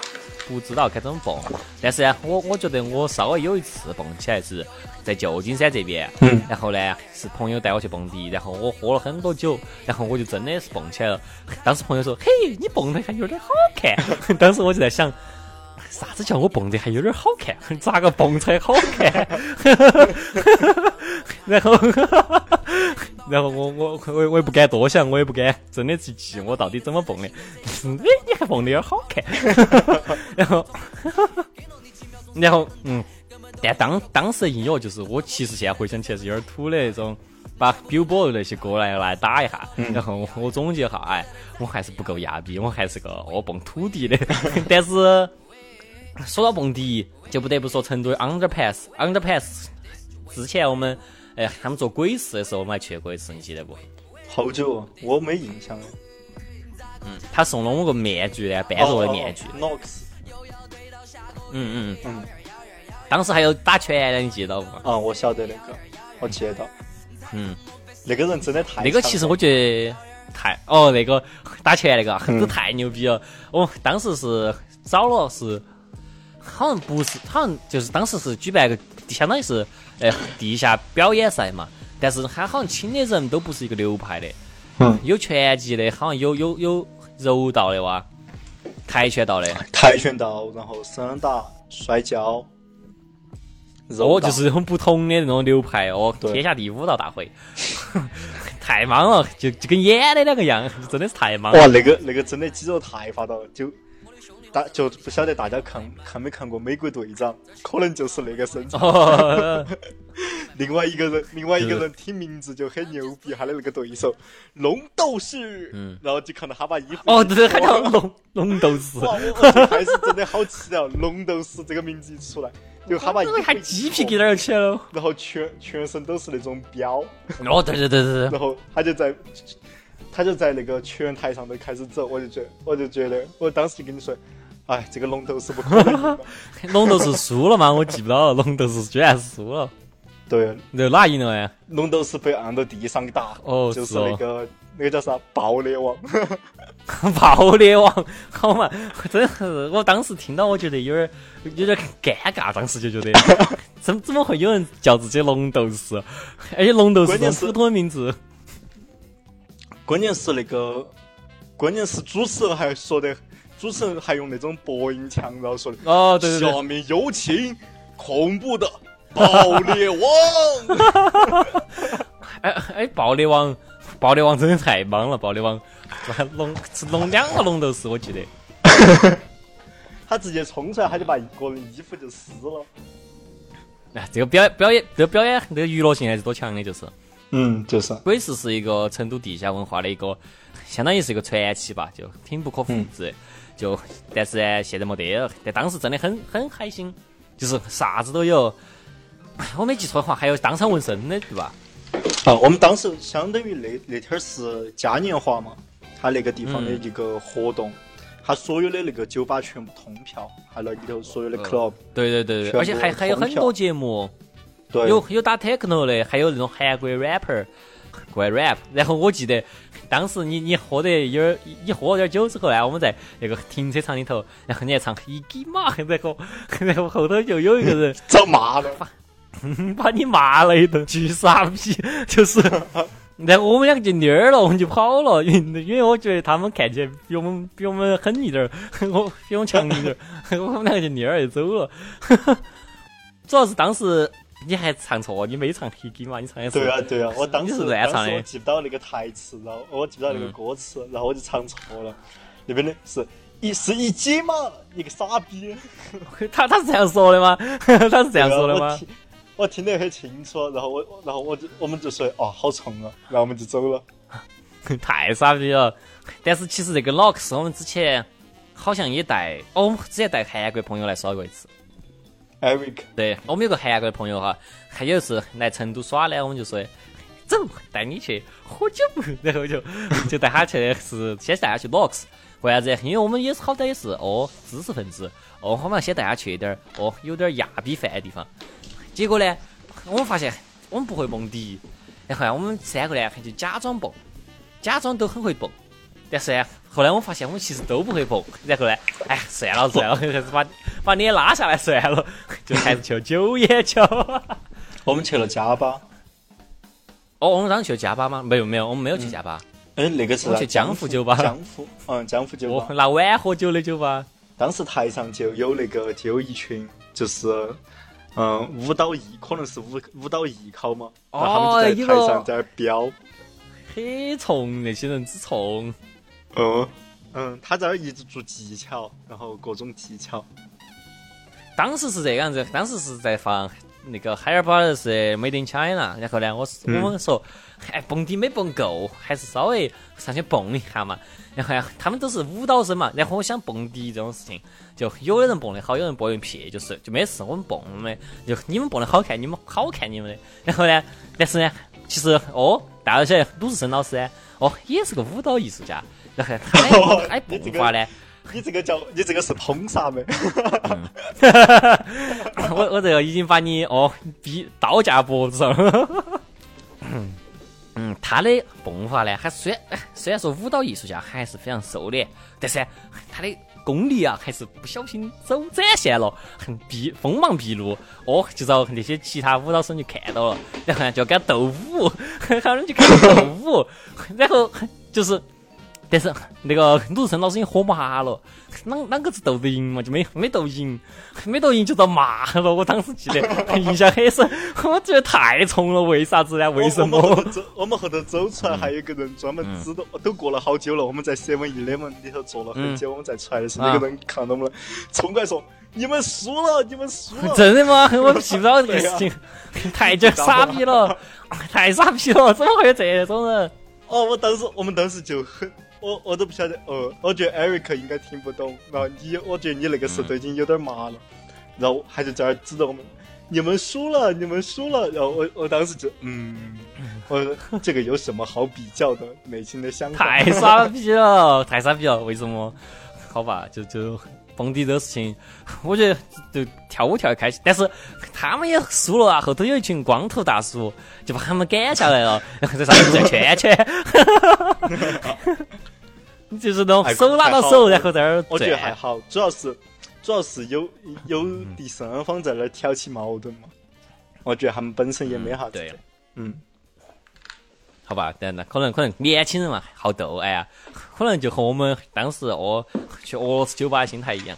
不知道该怎么蹦，但是呢，我我觉得我稍微有一次蹦起来是在旧金山这边，嗯然后呢是朋友带我去蹦迪，然后我喝了很多酒，然后我就真的是蹦起来了。当时朋友说：“嘿，你蹦的还有点好看。”当时我就在想。啥子叫我蹦的还有点好看？咋个蹦才好看？然后，然后我我我我也不敢多想，我也不敢真的去记我到底怎么蹦的。哎，你还蹦的有点好看。然后，然后嗯，但当当时的音乐就是我其实现在回想起来是有点土的那种，把 Billboard 那些歌来来打一下，然后我总结一下，哎，我还是不够亚逼，我还是个哦蹦土地的。但是说到蹦迪，就不得不说成都的 Underpass，Underpass 之前我们哎他们做鬼市的时候，我们还去过一次，你记得不？好久哦，我没印象了。嗯他送了我个面具呢，半座的面具。哦 Nox，嗯嗯嗯，嗯，当时还有打拳的，你记得不？啊，我晓得那个，我记得到。嗯，那个人真的太那个其实我觉得太哦，那个打拳那个真的太牛逼了。我当时是找了是，好像不是，好像就是当时是举办一个相当于是呃地下表演赛嘛，但是他好像请的人都不是一个流派的，嗯，有拳击的，好像有有有柔道的哇，跆拳道的，跆拳道，然后散打、摔跤。哦，就是很不同的那种流派哦，对。天下第五道大会，太莽了，就就跟演的两个样，真的是太莽了。哇，那个那个真的肌肉太发达了，就大就不晓得大家看看没看过《美国队长》，可能就是那个身材。哦，另外一个人，另外一个人听名字就很牛逼，他的那个对手龙斗士，嗯然后就看到他把衣服哦，对对，他叫龙龙斗士，哇，我我最开始真的好期待哦，龙斗士这个名字一出来，就他把衣服还一鸡皮脱疙瘩起来了。然后全全身都是那种标，哦，对对对对对，然后他就在他就在那个拳台上头开始走，我就觉得我就觉得，我当时就跟你说，哎，这个龙斗士不可能。龙斗士输了吗？我记不到了，龙斗士居然是输了，对，那哪赢了哎？龙斗士被按到地上打，哦就是那个那个叫啥爆裂王，爆裂王，好嘛，真的是，我当时听到，我觉得有点有点尴尬，当时就觉得，怎怎么会有人叫自己龙斗士？而且龙斗士是普通的名字，关键是那个，关键是主持人还说的，主持人还用那种播音腔，然后说的，哦，对对对，下面有请恐怖的爆裂王，哎哎，爆裂王，爆裂王真的太忙了，爆裂王，龙是龙两个龙头，是，我记得。他直接冲出来，他就把一个人衣服就撕了。哎，这个表演表演，这个表演，这个娱乐性还是多强的，就是。嗯，就是，鬼市是一个成都地下文化的一个，相当于是一个传奇吧，就挺不可复制的。就但是呢，现在没得了，但当时真的很很开心，就是啥子都有。我没记错的话，还有当场纹身的，对吧？啊，我们当时相当于那那天儿是嘉年华嘛，他那个地方的一个活动，他所有的那个酒吧全部通票，还有里头所有的 club，、对对对对，而且还还有很多节目，对，有有打 techno 的，还有那种韩国 rapper 过来 rap。然后我记得当时你你喝得有点，你喝了点酒之后呢，我们在那个停车场里头，然后你还唱一给马，然后 然后后头就有一个人遭骂了。把你骂了一顿，巨傻逼，就是。然后我们两个就蔫儿了，我们就跑了，因为因为我觉得他们看起来比我们比我们狠一点儿，我比我们强一点儿，我们两个就蔫儿就走了。主要是当时你还唱错，你没唱 Hiki 嘛，你唱的是对啊，对啊，我当时是乱唱的我记不到那个台词，然后我记不到那个嗯歌词，然后我就唱错了。那边的是一是一姐嘛，你个傻逼。他他是这样说的吗？他是这样说的吗？我听得很清楚，然后我然后我就我们就说哦好冲啊，然后我们就走了。太傻逼了！但是其实这个 Locks 我们之前好像也带，哦，我们之前带韩国朋友来耍过一次。对我们有个韩国的朋友哈，他有一次来成都耍呢，我们就说走，带你去喝酒，然后就就带他去是先带他去 Locks，为啥子？因为我们也是好歹也是哦知识分子，哦我们要先带他去一点哦有点亚比饭的地方。结果呢，我们发现我们不会蹦迪，然后我们三个呢就假装蹦，假装都很会蹦。但是呢，后来我发现我们其实都不会蹦，然后呢，哎，算了算了，还是把把脸拉下来算了，就还是去了九眼桥。我们去了加巴，哦，我们当时去加巴吗？没有没有，我们没有去加巴，哎，那个是我去江湖酒吧江湖，嗯，江湖酒哦吧。，拿碗喝酒的酒吧。当时台上就有那个就有一群就是。嗯，舞蹈艺可能是舞舞蹈艺考嘛，哦然后他们就在台上在那儿飙，很冲，那些人之冲。嗯嗯，他在那儿一直做技巧，然后各种技巧，当时是这个样子，当时是在放那个海尔堡的是 Made in China，然后呢，我是、嗯我们说，哎，蹦迪没蹦够，还是稍微上去蹦一下嘛。然后呢，他们都是舞蹈生嘛，然后我想蹦迪这种事情，就有的人蹦的好，有人蹦的撇，就是就没事，我们蹦的，就你们蹦的好看，你们好看你们的。然后呢，但是呢，其实哦，大家晓得鲁智深老师呢，哦，也是个舞蹈艺术家，然后他呢，哎，你这个呢。你这个叫你这个是捧杀没？我我这个已经把你哦逼刀架脖子上了。嗯，他的蹦法呢，还虽然哎虽然说舞蹈艺术家还是非常瘦的，但是他的功力啊，还是不小心走展现了，很毕锋芒毕露，哦，就遭那些其他舞蹈生就看到了，然后呢就要跟他斗舞，然后就开始斗舞，然后就是。但是那个鲁智深老师已经火麻了，啷啷个子斗得赢嘛？就没没斗赢，没斗赢就遭骂了。我当时记得印象很深，我觉得太冲了。为啥子呢？为什么？我们后头走出来，还有一个人专门知道，都过了好久了。我们在 seven eleven 里头坐了很久，我们再出来的时候，那个人看到我们，冲过来说：“你们输了，你们输了。”真的吗？我记不到这个事情，太就傻逼了，太傻逼了，怎么会有这种人？哦，我当时，我们当时就很。我我都不晓得，呃，我觉得 Eric 应该听不懂。然后你，我觉得你那个时候都已经有点麻了，然后还在这儿指着我们，你们输了，你们输了。然后我我当时就，嗯，我这个有什么好比较的？内心的想法。太傻逼了，太傻逼了！为什么？好吧，就就蹦迪这个事情，我觉得就跳舞跳的开心，但是他们也输了啊。后头有一群光头大叔就把他们赶下来了，然 后在上面转圈圈。就是那种手拉到手，然后在那儿我觉得还好，主要是主要是有有第三方在那儿挑起矛盾嘛。我觉得他们本身也没啥子。对，嗯，好吧，等那可能可能年轻人嘛好斗，哎呀，可能就和我们当时哦去俄罗斯酒吧的心态一样。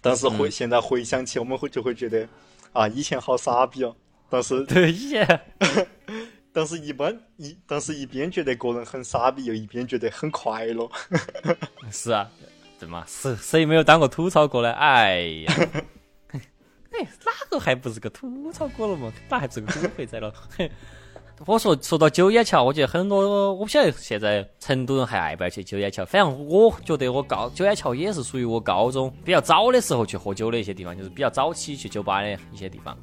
但是回现在回想起，我们会就会觉得啊，以前好傻逼哦。但是 对以前。但是，一般一，但是一边觉得个人很傻逼，又一边觉得很快乐。是啊，对嘛？谁谁没有当过吐槽过呢？哎呀，哎，哪个还不是个吐槽过了嘛？哪还不是个土肥仔了？我说说到九眼桥，我觉得很多，我不晓得现在成都人还爱不爱去九眼桥。反正我觉得我高九眼桥也是属于我高中比较早的时候去喝酒的一些地方，就是比较早期去酒吧的一些地方。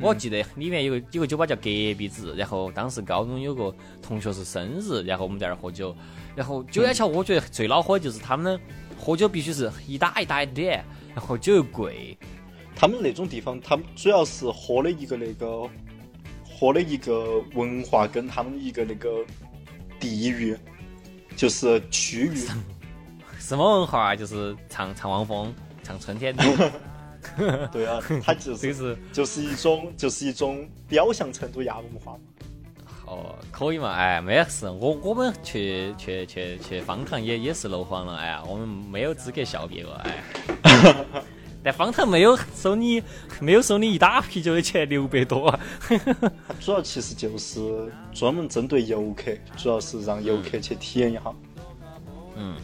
我记得里面有个有个酒吧叫隔壁子，然后当时高中有个同学是生日，然后我们在那儿喝酒。然后九眼桥，我觉得最恼火的就是他们喝酒必须是一打一打一点，然后酒又贵。他们那种地方，他们主要是喝的一个那个喝的一个文化跟他们一个那个地域，就是区域。什么文化啊？就是唱唱汪峰，唱春天的。对啊，它就是 就是一种就是一种表象成都亚文化嘛。哦，可以嘛？哎，没事，我我们去去去去方糖也也是楼房了，哎呀，我们没有资格笑别个，哎。但方特没有收你没有收你一打啤酒的钱六百多啊。主要其实就是专门针对游客，主要是让游客去体验一下。嗯。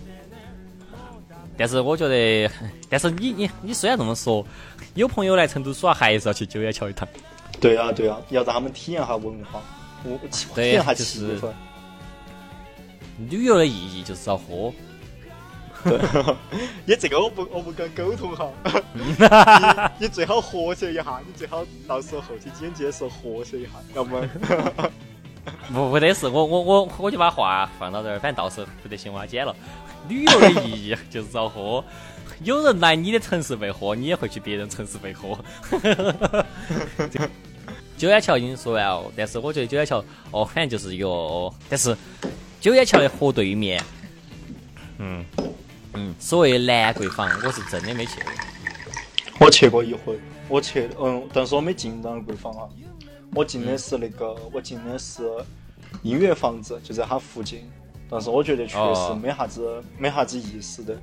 但是我觉得，但是你你你虽然这么说，有朋友来成都耍，还是要去九眼桥一趟。对啊对啊，要让他们体验下文化，我体验下气氛。旅游的意义就是要喝。对，你这个我不我不敢沟通哈。你你最好和谐一下，你最好到时候后期剪辑的时候和谐一下，要 不？不不得事，我我我我就把话放到这儿，反正到时候不得行，我要剪了。旅游的意义就是找喝，有人来你的城市被喝，你也会去别人城市被喝。九眼桥已经说完了，但是我觉得九眼桥哦，反正就是一个，但是九眼桥的河对面，嗯嗯，所谓兰桂坊，我是真的没去过。我去过一回，我去，嗯，但是我没进兰桂坊啊，我进的是那个，我进的是音乐房子，就在它附近。但是我觉得确实没啥子，没啥子意思的。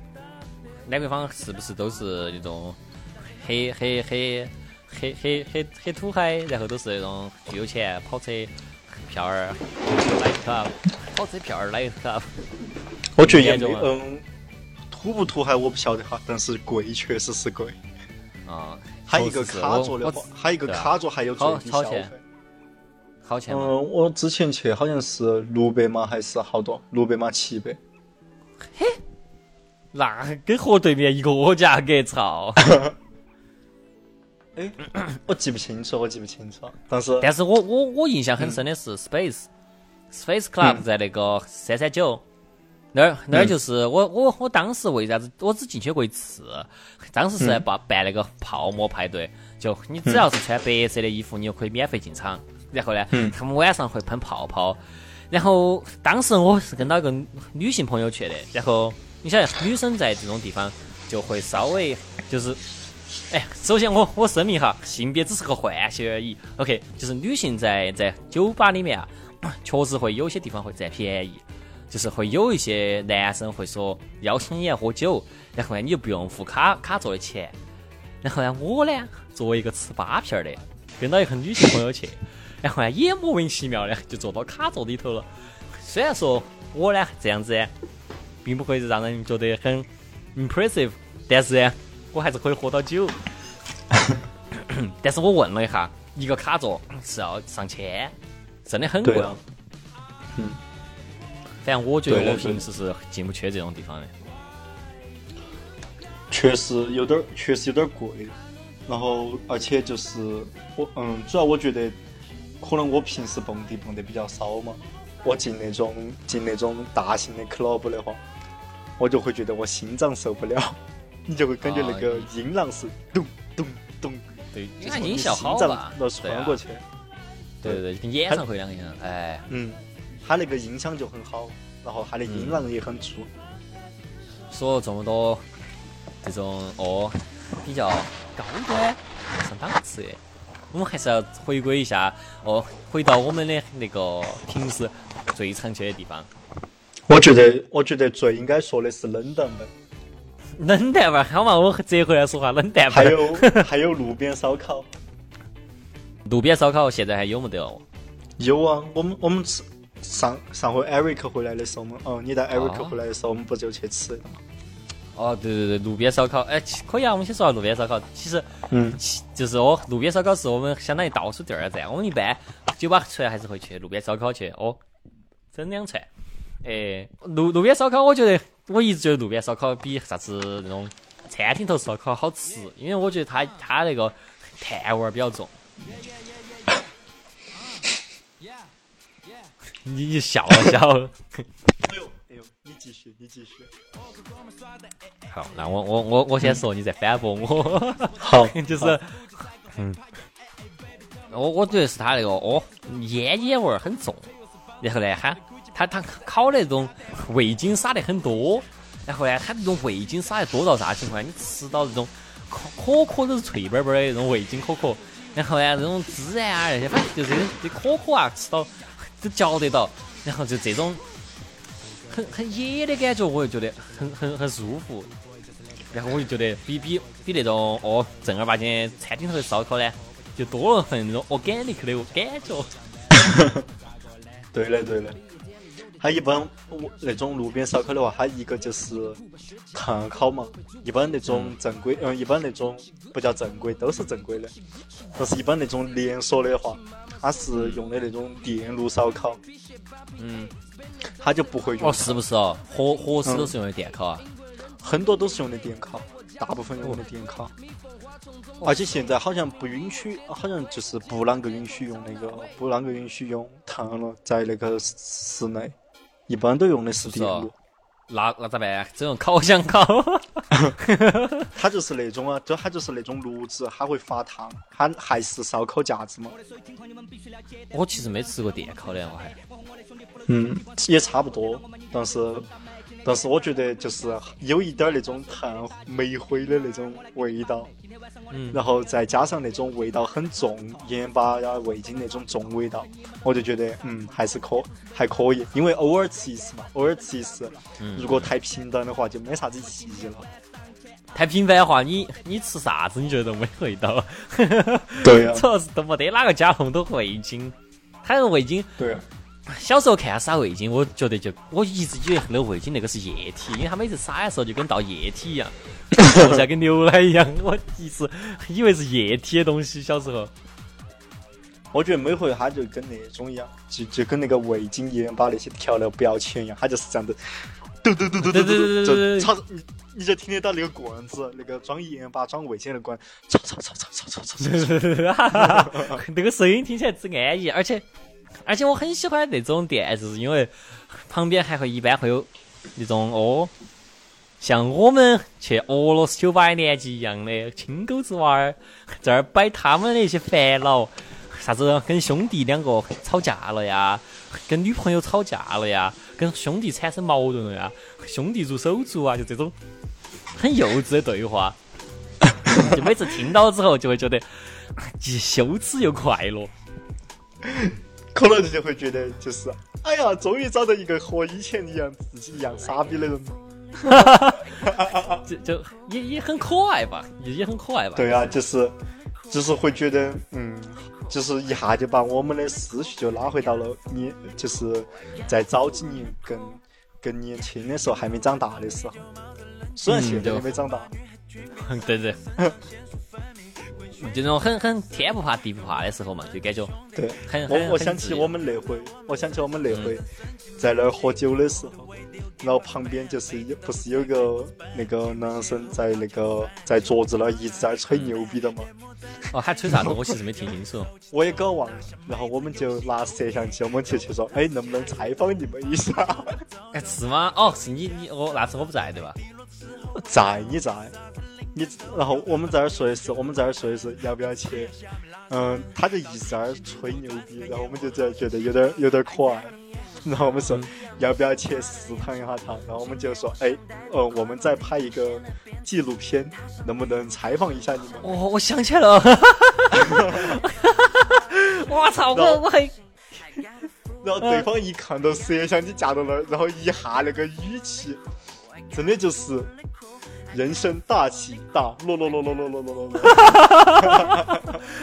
兰桂坊是不是都是那种黑黑黑黑黑黑黑土嗨，然后都是那种巨有钱，跑车票儿来一卡，跑车票儿来一卡。我觉得也没嗯，土不土嗨我不晓得哈，但是贵确实是贵。啊，还有一个卡座的话，还一个卡座还有最低消费。嗯，我之前去好像是六百嘛还是好多？六百嘛七百。嘿，那跟河对面一个价格操！哎，我记不清楚，我记不清楚。但是，但是我我我印象很深的是 Space Space Club 在那个三三九那儿，那儿就是我我我当时为啥子我只进去过一次？当时是在办办那个泡沫派对，就你只要是穿白色的衣服，你就可以免费进场。然后呢，他们晚上会喷泡泡。然后当时我是跟到一个女性朋友去的，然后你想女生在这种地方就会稍微就是，哎，首先我我声明哈，性别只是个幻想而已。OK，就是女性在在酒吧里面啊，确实会有些地方会占便宜，就是会有一些男生会说邀请你来喝酒，然后呢你就不用付卡卡座的钱，然后呢我呢作为一个吃扒片儿的，跟到一个女性朋友去，然后呢也莫名其妙的就坐到卡座里头了。虽然说我呢这样子，并不会让人觉得很 impressive，但是呢，我还是可以喝到酒。但是我问了一下，一个卡座是要上千，真的很贵。对啊，反正我觉得我平时是进不去这种地方的。确实有点儿，确实有点儿贵。然后，而且就是我，嗯，主要我觉得，可能我平时蹦迪蹦得比较少嘛。我进那种进那种大型的 club 的话，我就会觉得我心脏受不了，你就会感觉那个音浪是咚咚咚，对，你看音效好心吧脏？要穿过去。对对对，跟演唱会两个样。哎，嗯，它那个音响就很好，然后它的音浪也很足。说了这么多这种哦比较高端、上档次的，我们还是要回归一下哦，回到我们的那个平时最常去的地方。我觉得，我觉得最应该说的是冷淡吧，冷淡吧，好嘛，我折回来说话，冷淡吧。还有还有路边烧烤。路边烧烤现在还有没得哦？有啊，我们我们吃上上回 Eric 回来的时候，我们哦，你带 Eric 哦回来的时候，我们不就去吃？哦，对对对，路边烧烤，哎，可以啊，我们先说下路边烧烤。其实，嗯，其就是哦，路边烧烤是我们相当于倒数第二站。我们一般酒吧出来还是会去路边烧烤去哦，整两串。哎，路路边烧烤，我觉得我一直觉得路边烧烤比啥子那种餐厅头烧烤好吃，因为我觉得它它那个碳味儿比较重。你你笑了笑了。哎呦哎呦，你继续，你继续。好，那我我我我先说，你再反驳我。好，就是，嗯，我我觉得是他那个哦，烟烟味儿很重，然后呢，他他他烤的那种味精撒的很多，然后呢，他那种味精撒的多到啥情况？你吃到这种可可可都是脆巴巴的那种味精可可，然后呢，这种孜然啊那些，反正就是这可可啊，吃到都嚼得到，然后就这种很很野的感觉，我就觉得很很很舒服。然后我就觉得比比比那种哦正儿八经餐厅头的烧烤呢，就多了很那种 organic 的感觉。对的对的。它一般我那种路边烧烤的话，它一个就是炭烤嘛，一般那种正规，嗯，一般那种不叫正规，都是正规的。但是一般那种连锁的话，它是用的那种电炉烧烤，嗯，它就不会用哦，是不是哦？伙伙食都是用的电烤啊？很多都是用的电烤，大部分用的电烤，而且现在好像不允许，好像就是不啷个允许用那个，不啷个允许用炭了，在那个室室内，一般都用的是电炉。那那咋办？只用烤箱烤。它就是那种啊，就它就是那种炉子，它会发烫，它还是烧烤架子嘛。我其实没吃过电烤的，我还。嗯，也差不多，但是但是我觉得就是有一点儿那种炭煤灰的那种味道，嗯然后再加上那种味道很重，盐巴呀、味精那种重味道，我就觉得嗯还是可还可以，因为偶尔吃一次嘛，偶尔吃一次，嗯如果太平淡的话就没啥子意义了。太平凡的话，你你吃啥子你觉得都没味道。对呀、主要是都没得哪个加那么多味精。它那个味精，对呀、小时候看撒味精，我觉得就我一直以为那味精那个是液体，因为他每次撒的时候就跟倒液体一样，像跟牛奶一样。我一直以为是液体的东西。小时候，我觉得每回他就跟那种一样，就就跟那个味精盐巴那些调料标签一样，他就是这样的，嘟嘟嘟嘟嘟嘟，操！你你就听得到那个罐子，那个装盐巴装味精的罐，操操操操操操操，那个声音听起来真安逸，而且。而且我很喜欢那种店，就是因为旁边还会一般会有那种哦，像我们去俄罗斯酒吧的年纪一样的亲狗子娃儿，在那儿摆他们的一些烦恼，啥子跟兄弟两个吵架了呀，跟女朋友吵架了呀，跟兄弟产生矛盾了呀，兄弟如手足啊，就这种很幼稚的对话，就每次听到之后就会觉得既羞耻又快乐。可能就会觉得就是，哎呀，终于找到一个和以前一样自己一样傻逼的人。就就也也很可爱吧，也也很可爱吧。对啊，就是就是会觉得，嗯，就是一下就把我们的思绪就拉回到了你，就是在早几年更更年轻的时候，还没长大的时候。虽然嗯现在就也没长大，对 对，就那种很很天不怕地不怕的时候嘛，就感觉对。很很我我想起我们那回，我想起我们那回在那儿喝酒的时候，然后旁边就是有不是有个那个男生在那个在桌子那一直在吹牛逼的嘛，哦，他吹啥子？我其实没听清楚。我也搞忘了，然后我们就拿摄像机，我们就去说，哎，能不能采访你们一下？哎，是吗？哦，是你你我那次我不在对吧？在你在，你然后我们在那儿说的是，我们在那儿说的是要不要去，嗯，他就一直在那儿吹牛逼，然后我们就觉觉得有点有点可爱，然后我们说要不要去试探一下他，然后我们就说，哎，呃，我们再拍一个纪录片，能不能采访一下你们？哦，我想起来了。我操！我我还然后对方一看到摄像机架到那儿，然后一下那个语气，真的就是人生大起大落落落落落落落落落。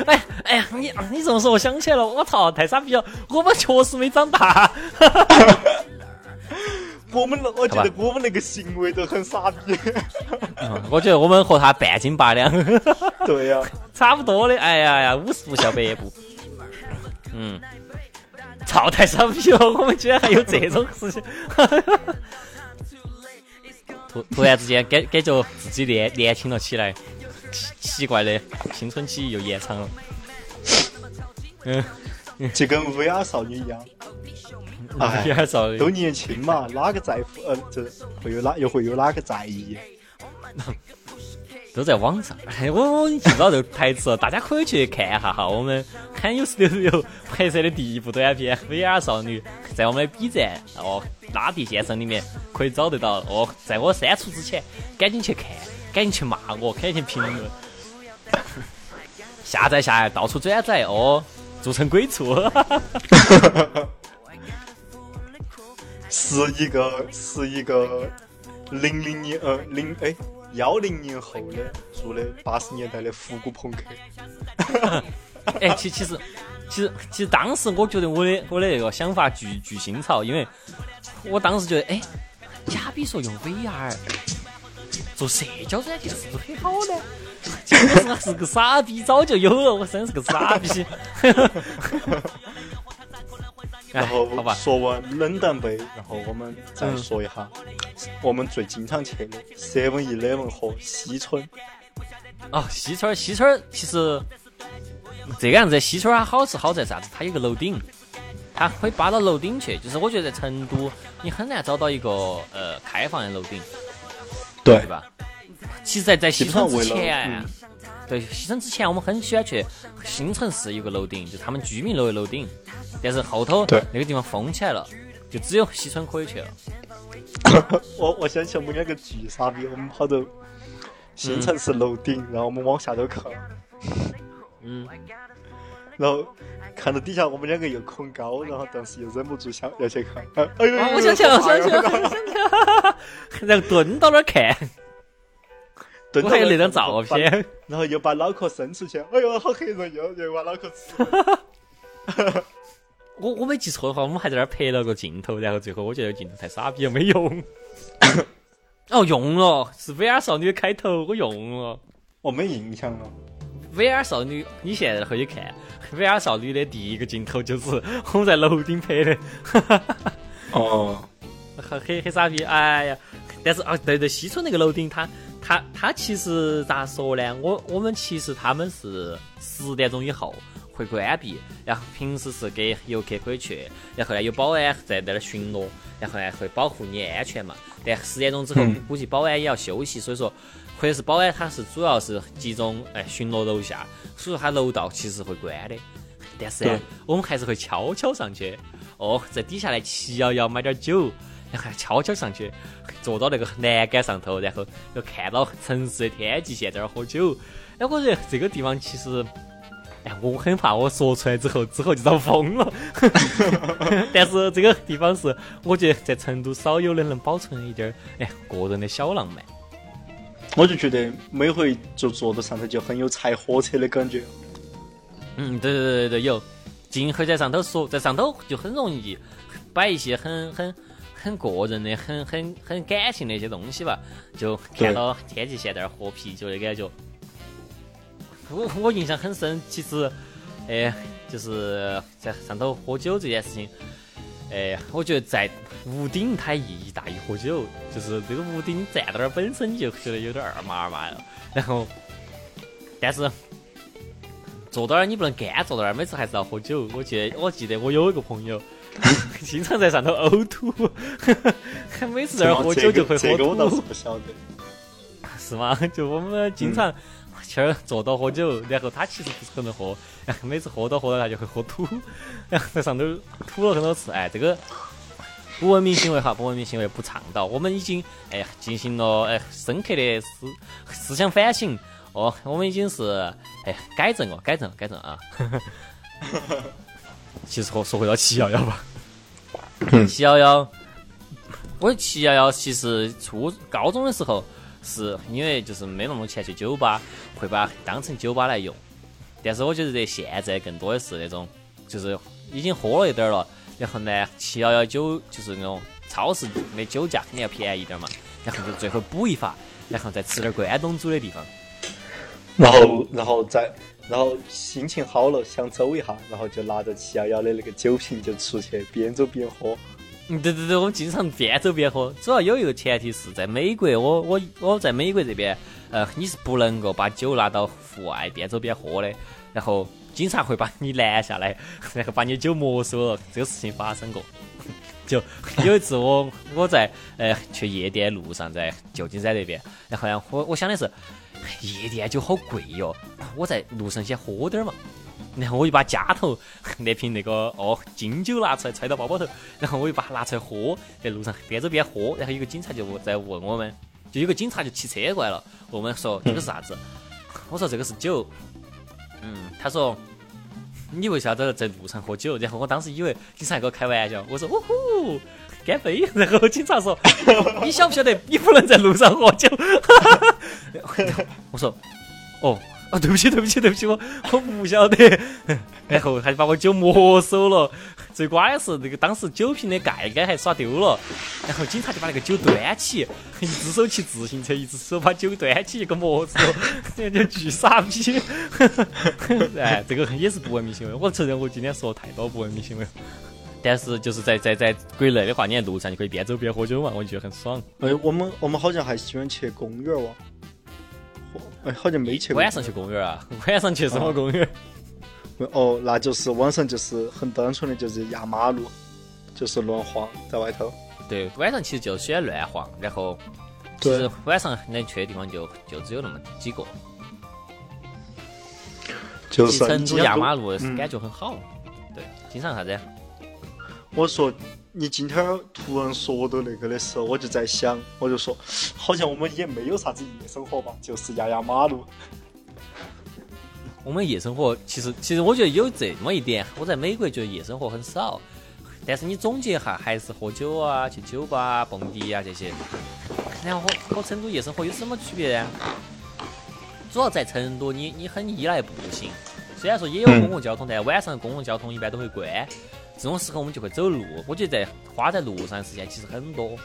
哎哎呀，你你这么说，我想起来了。我操，太傻逼了！我们确实没长大。我们那我觉得我们那个行为都很傻逼。嗯我觉得我们和他半斤八两，对呀、差不多的。哎呀呀，五十步笑百步。嗯，操，太傻逼了！我们居然还有这种事情。突突然之间感感觉自己年年轻了起来，奇奇怪的青春期又延长了。嗯，就跟乌鸦少女一样，哎都年轻嘛，哪个在乎？呃，这会有哪又会有哪个在意？都在网上。哎，我我记不到这个台词，大家可以去看一下哈。我们很有十六六拍摄的第一部短片《VR 少女》，在我们的 B 站哦拉蒂先生里面可以找得到哦。在我删除之前，赶紧去看，赶紧去骂我，赶紧评论，下载下来，到处转载哦，做成鬼畜。是一个是一个零零年呃零哎幺零年后的做的八十年代的复古朋克。哎，其其实其实其实当时我觉得我的我的那个想法巨巨新潮，因为我当时觉得，哎，假比说用 VR 做社交软件是不是很好呢？结果是是个傻逼，早就有了，我真是个傻逼。哎，然后说完冷淡杯，然后我们再嗯说一下我们最经常去的 Seven Eleven 和西村。哦，西村儿，西村儿其实这个样子，西村儿它好是好在啥子？它有个楼顶，它可以扒到楼顶去。就是我觉得在成都，你很难找到一个呃开放的楼顶，对对吧？其实在，在西村之前了，对西村之前，我们很喜欢去新城市有个楼顶，就他们居民楼的楼顶，但是后头对那个地方封起来了，就只有西村可以去了。我我想起我们两个巨傻逼，我们跑到新城市楼顶，然后我们往下头看，嗯，然后看到底下我们两个又恐高，然后但是又忍不住想要去看。哎哎呦，啊，我想起来了，我想起来了，了，我想起来了，然后蹲到那儿看，蹲我还有那张照片。然后又把脑壳伸出去，哎呦，好吓人，又又把脑壳吃了。我我没记错的话，我们还在那儿拍了个镜头，然后最后我觉得镜头太傻逼了，没用。哦，用了，是 VR 少女的开头，我用了。我没印象了。VR 少女，你现在回去看 VR 少女的第一个镜头就是我们在楼顶拍的，哦，很很很傻逼。哎呀，但是啊，对对，西村那个楼顶，它它它其实咋说呢？我我们其实他们是十点钟以后会关闭，然后平时是给游客可以去，然后呢有保安在那儿巡逻，然后呢会保护你安全嘛。但十点钟之后，嗯估计保安也要休息，所以说或者是保安他是主要是集中哎巡逻楼下，所以说他楼道其实会关的。但是呢，我们还是会悄悄上去。哦，在底下来七幺幺买点酒，然 后悄悄上去，坐到那个栏杆上头，然后又看到城市的天际线在那儿喝酒。哎，我觉得这个地方其实，哎，我很怕我说出来之后，之后就遭封了。但是这个地方是，我觉得在成都少有的能保存一点儿哎个人的小浪漫。我就觉得每回就坐到上头就很有踩火车的感觉。嗯，对对对对对，有。尽会在上头说，在上头就很容易摆一些很很很个人的、很很很感性的一些东西吧。就看到天际线在那儿喝啤酒的感觉。我我印象很深，其实，哎，就是在上头喝酒这件事情，哎，我觉得在屋顶它意义大于喝酒，就是这个屋顶站到那儿本身你就觉得有点二麻二麻了。然后，但是。坐到那儿你不能干坐到那儿，每次还是要喝酒。我记得我记得我有一个朋友，经常在上头呕吐，每次在那儿喝酒就会喝吐。这个我倒是不晓得。是吗？就我们经常 去坐到喝酒，然后他其实不是很能喝，然 后每次喝到喝到他就会喝吐，然 后在上头吐了很多次。哎，这个不文明行为哈，不文明行为不倡导。我们已经哎进行了哎深刻的思思想反省。哦，我们已经是哎改正了，改正了，改正啊！其实说说回到七幺幺吧，七幺幺，我七幺幺其实初高中的时候是因为就是没那么多钱去酒吧，会把当成酒吧来用。但是我觉得现在更多的是那种，就是已经喝了一点了，然后呢，七幺幺酒就是那种超市的酒价肯定要便宜点嘛，然后就最后补一发，然后再吃点关东煮的地方。然后，然后再，然后心情好了，想走一下，然后就拿着七幺幺的那个酒瓶就出去，边走边喝。嗯，对对对，我们经常边走边喝。主要有一个前提是在美国，我我我在美国这边，呃，你是不能够把酒拿到户外边走边喝的。然后经常会把你拦下来，然后把你酒没收了。这个事情发生过。就有一次我我在呃去夜店路上，在旧金山那边，然后呢，我我想的是。夜店酒好贵哟，我在路上先喝点嘛，然后我就把家头那瓶那个哦金酒拿出来揣到包包头，然后我就把它拿出来喝，在路上边走边喝，然后有个警察就在问我们，就有个警察就骑车过来了，问我们说这个是啥子？我说这个是酒，嗯，他说你为啥子在路上喝酒？然后我当时以为警察跟我开玩笑，我说呜呼。干杯！然后警察说：“ 你晓不晓得你不能在路上喝酒？” 我说：“哦，啊，对不起，对不起，对不起，我我不晓得。”然后他就把我酒没收了。最瓜的是那个当时酒瓶的盖盖还耍丢了，然后警察就把那个酒端起，一只手骑自行车，一只手把酒端起，一个没收，这就巨傻逼。哎，这个也是不文明行为。我承认我今天说太多不文明行为。但是就是在在在国内的话，你在路上就可以边走边喝酒嘛，我就觉得很爽。哎，我们我们好像还喜欢去公园哇。哎，好像没去过。晚上去公园啊？晚上去什么公园？哦，那就是晚上就是很单纯的就是压马路，就是乱晃在外头。对，晚上其实就喜欢乱晃，然后其实晚上能去的地方就就只有那么几个。就是成都压马路感觉很好。对，经常啥子？我说，你今天突然说到那个的时候，我就在想，我就说，好像我们也没有啥子夜生活吧，就是压压马路。我们夜生活其实，其实我觉得有这么一点，我在美国觉得夜生活很少，但是你总结哈，还是喝酒啊，去酒吧啊、蹦迪啊这些。然后和和成都夜生活有什么区别呢？主要在成都，你你很依赖步行，虽然说也有公共交通，但晚上公共交通一般都会关。这种时候我们就会走路，我觉得在花在路上的时间其实很多，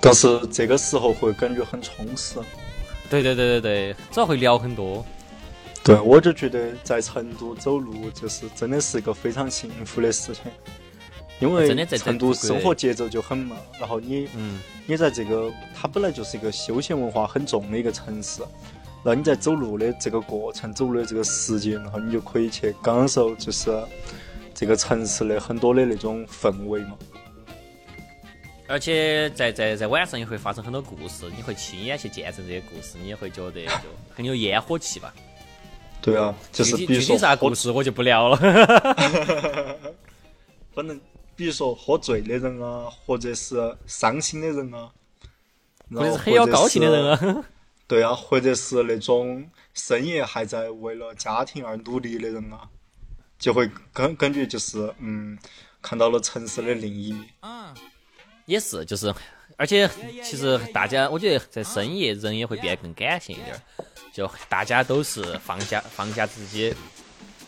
但是这个时候会感觉很充实。对对对对对，主要会聊很多。对，我就觉得在成都走路就是真的是一个非常幸福的事情，因为成都生活节奏就很慢，然后你，嗯，你在这个它本来就是一个休闲文化很重的一个城市，然后你在走路的这个过程，走路的这个时间，然后你就可以去感受就是。这个城市的很多的那种氛围嘛，而且在在在晚上也会发生很多故事，你会亲眼去见证这些故事，你也会觉得就很有烟火气吧。对啊，就是比如说具体啥故事我就不聊了。反正比如说喝醉的人啊，或者是伤心的人啊，或者然后是很要高兴的人啊，啊，对啊，或者是那种深夜还在为了家庭而努力的人啊，就会感感觉就是嗯，看到了城市的另一面。也是，就是，而且其实大家，我觉得在深夜人也会变得更感性一点儿，就大家都是放下放下自己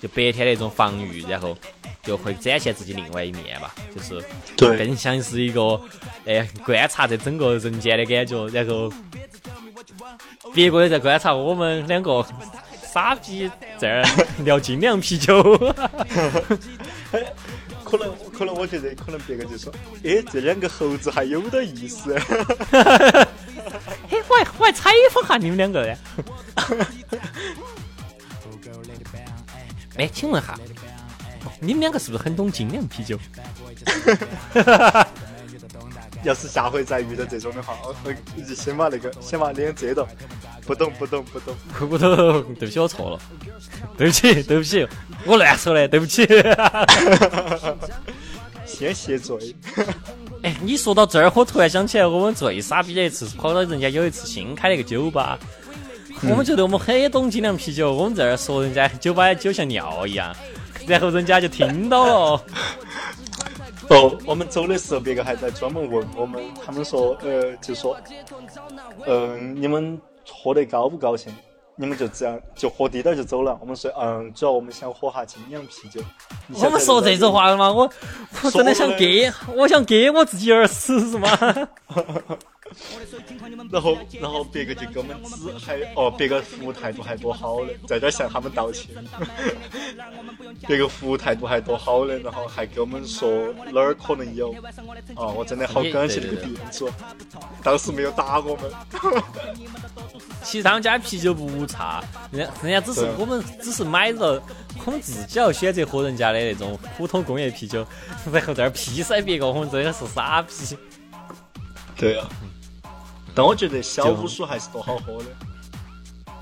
就白天的那种防御，然后就会展现自己另外一面吧，就是对更像是一个哎观察这整个人间的感觉，然后别个也在观察我们两个傻逼这儿聊精酿啤酒。可能可能我觉得可能别个就说，哎，这两个猴子还有点意思。嘿，我还我还采访下你们两个呢。哎，请问哈，你们两个是不是很懂精酿啤酒？要是下回再遇到这种的话，我会先把那个 先把脸遮到，不懂不懂不懂。我都对不起，我错了，对不起，对不起，我乱说的，对不起。先谢罪。哎，你说到这儿，我突然想起来，我们最傻逼的一次是跑到人家有一次新开了一个酒吧，我们觉得我们很懂精酿啤酒，我们在这儿说人家酒吧的酒像尿一样，然后人家就听到了。哦，我们走的时候，别个还在专门问我们，他们说，呃，就说，嗯、你们喝得高不高兴？你们就这样就喝低点儿就走了。我们说，嗯，主要我们想喝下精酿啤酒。我们说这种话了吗？我我真的想给，我想给我自己耳屎是吗？然后，然后别个就给我们指，还哦，别个服务态度还多好嘞，在这儿向他们道歉。别个服务态度还多好嘞，然后还给我们说哪儿可能有。哦，我真的好感谢那个店主，当时没有打我们。其实他们家啤酒不差，人家人家只是我们只是买了，我们自己要选择喝人家的那种普通工业啤酒，然后在那儿批塞别个，我们真的是傻逼。对啊，但我觉得小五鼠还是多好喝的。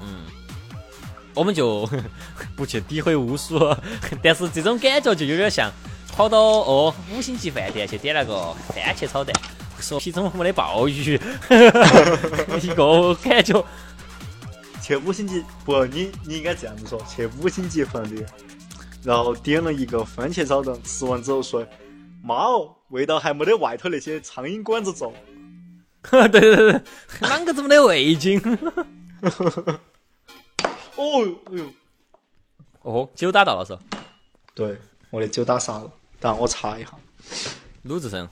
嗯我们就 不去诋毁巫术，但是这种感觉就有点像跑到哦五星级饭店去点那个番茄炒蛋，说其中没得鲍鱼，一个感觉。去五星级不，你你应该这样子说，去五星级饭店，然后点了一个番茄炒蛋，吃完之后说：“妈哦，味道还没得外头那些苍蝇馆子重。对对对对，啷个这么的味精？” 哦哟，哎呦，哦，酒打到了是？对，我的酒打洒了，等下我查一下。鲁智深，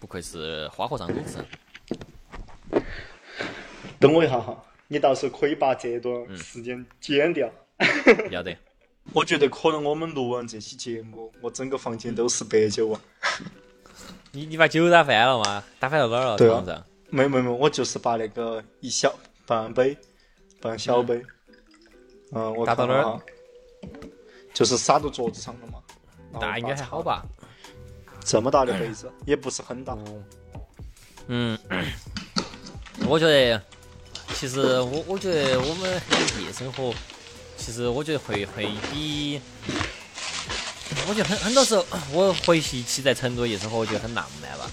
不愧是花和尚鲁智深。等我一下哈，你到时候可以把这段时间剪掉。要得，我觉得可能我们录完这期节目，我整个房间都是白酒啊。你你把酒打翻了吗？打翻到哪儿了？对啊。没没没，我就是把那个一小半杯，半小杯，嗯，我打到哪儿就是洒到桌子上了嘛。那应该还好吧？这么大的杯子也不是很大，嗯，我觉得，其实我我觉得我们的夜生活，其实我觉得会会比，我觉得很很多时候，我回忆起在成都的夜生活，我觉得很浪漫吧。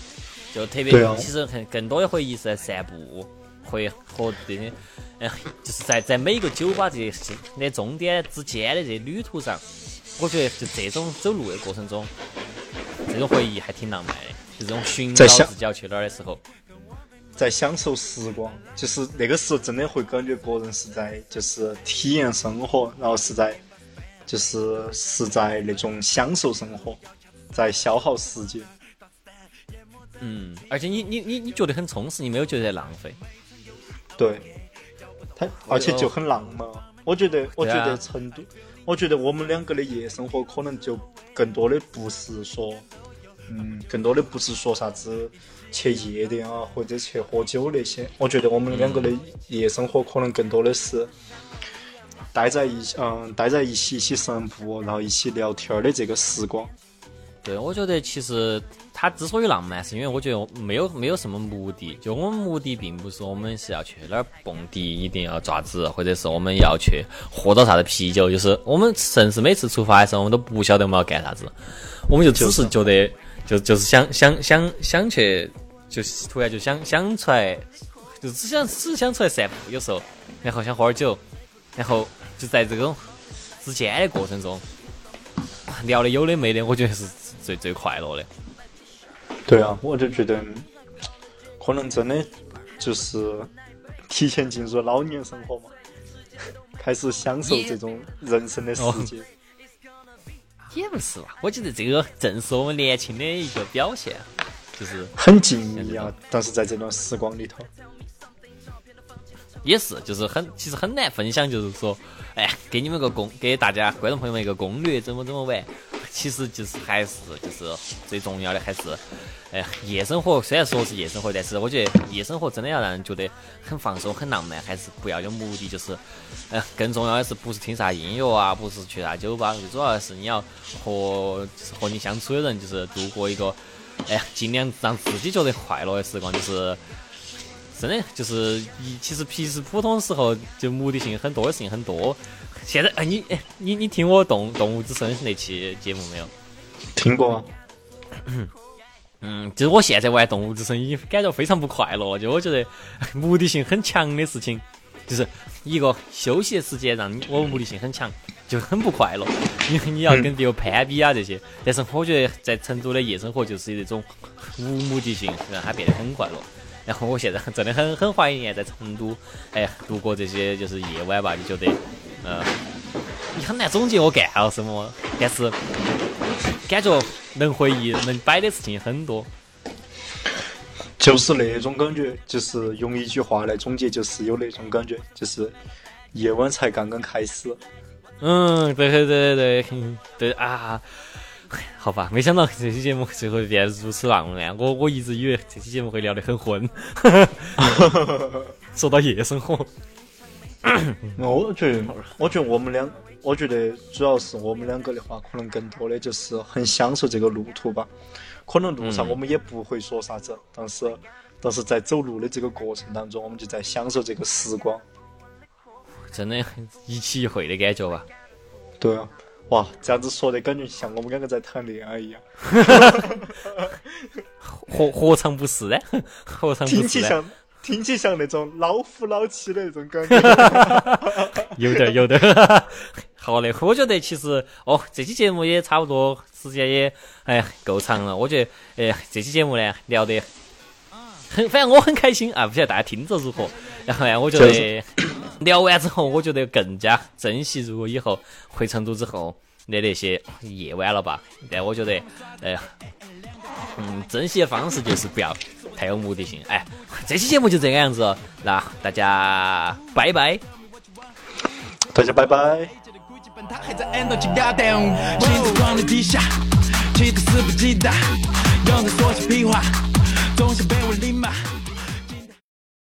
就特别，其实很更多的回忆是在散步，会和这些，嗯，就是在在每个酒吧这些那终点之间的这旅途上，我觉得就这种走路的过程中，这种回忆还挺浪漫的。就这种寻找自己要去哪儿的时候，在享受时光，就是那个时候真的会感觉个人是在就是体验生活，然后是在就是是在那种享受生活，在消耗时间。嗯，而且你你你你觉得很充实，你没有觉得浪费。对，他而且就很浪漫。我觉得，我觉得成都，我觉得我们两个的夜生活可能就更多的不是说，嗯，更多的不是说啥子去夜店啊，或者去喝酒那些。我觉得我们两个的夜生活可能更多的是待在一起，嗯，待在一起一起散步，然后一起聊天的这个时光。对，我觉得其实它之所以浪漫，是因为我觉得没有没有什么目的。就我们目的并不是我们是要去那儿蹦迪，一定要爪子，或者是我们要去喝到啥子啤酒。就是我们甚至每次出发的时候，我们都不晓得我们要干啥子，我们就只是觉得 就就是想想想想去，就是突然就想想出来，就只想只想出来散步，有时候，然后想喝点酒，然后就在这种之间的过程中聊的有的没的，我觉得是最最快乐的。对啊，我就觉得可能真的就是提前进入老年生活嘛，开始享受这种人生的世界。也不是吧，我觉得这个正是我们年轻的一个表现，就是很静谧啊，但是在这段时光里头，也是就是很其实很难分享，就是说，哎，给你们个攻，给大家观众朋友们一个攻略，怎么怎么玩。其实就是还是就是最重要的还是，哎，夜生活虽然说是夜生活，但是我觉得夜生活真的要让人觉得很放松、很浪漫，还是不要有目的，就是，哎，更重要的是不是听啥音乐啊，不是去啥酒吧，最主要的是你要和就是和你相处的人，就是度过一个，哎，尽量让自己觉得快乐的时光，就是真的就是一其实平时普通时候就目的性很多的事情很多。现在哎，你哎，你 你听我动动物之声那期节目没有？听过。嗯，就是我现在玩动物之声已经感觉非常不快乐，就我觉得目的性很强的事情，就是一个休息的时间让你我目的性很强，就很不快乐，因为你要跟别个攀比啊这些。但是我觉得在成都的夜生活就是一种 无目的性，让它变得很快乐。然后我现在真的很很怀念在成都，哎，度过这些就是夜晚吧，就觉得。嗯，你很难总结我干了什么，但是感觉能回忆、能摆的事情很多，就是那种感觉，就是用一句话来总结，就是有那种感觉，就是夜晚才刚刚开始。嗯，对对对对对对啊！好吧，没想到这期节目最后变如此浪漫，我我一直以为这期节目会聊得很昏。说到夜生活。我觉得，我觉得我们两，我觉得主要是我们两个的话，可能更多的就是很享受这个路途吧。可能路上我们也不会说啥子，但是，但是在走路的这个过程当中，我们就在享受这个时光。真的很，一期一会的感觉吧。对啊，哇，这样子说的感觉像我们两个在谈恋爱一样。何何尝不是呢？何尝不是呢？听起像那种老夫老妻的那种感觉，有点有点。好嘞，我觉得其实哦，这期节目也差不多，时间也哎够长了。我觉得哎，这期节目呢聊得很，反正我很开心啊，不晓得大家听着如何。然后呢，我觉得聊完之后，我觉得更加珍惜，如果以后回成都之后的那些夜晚了吧。但我觉得，哎呀，嗯，珍惜的方式就是不要。太有目的性，哎，这期节目就这个样子，那大家拜拜，大家拜拜。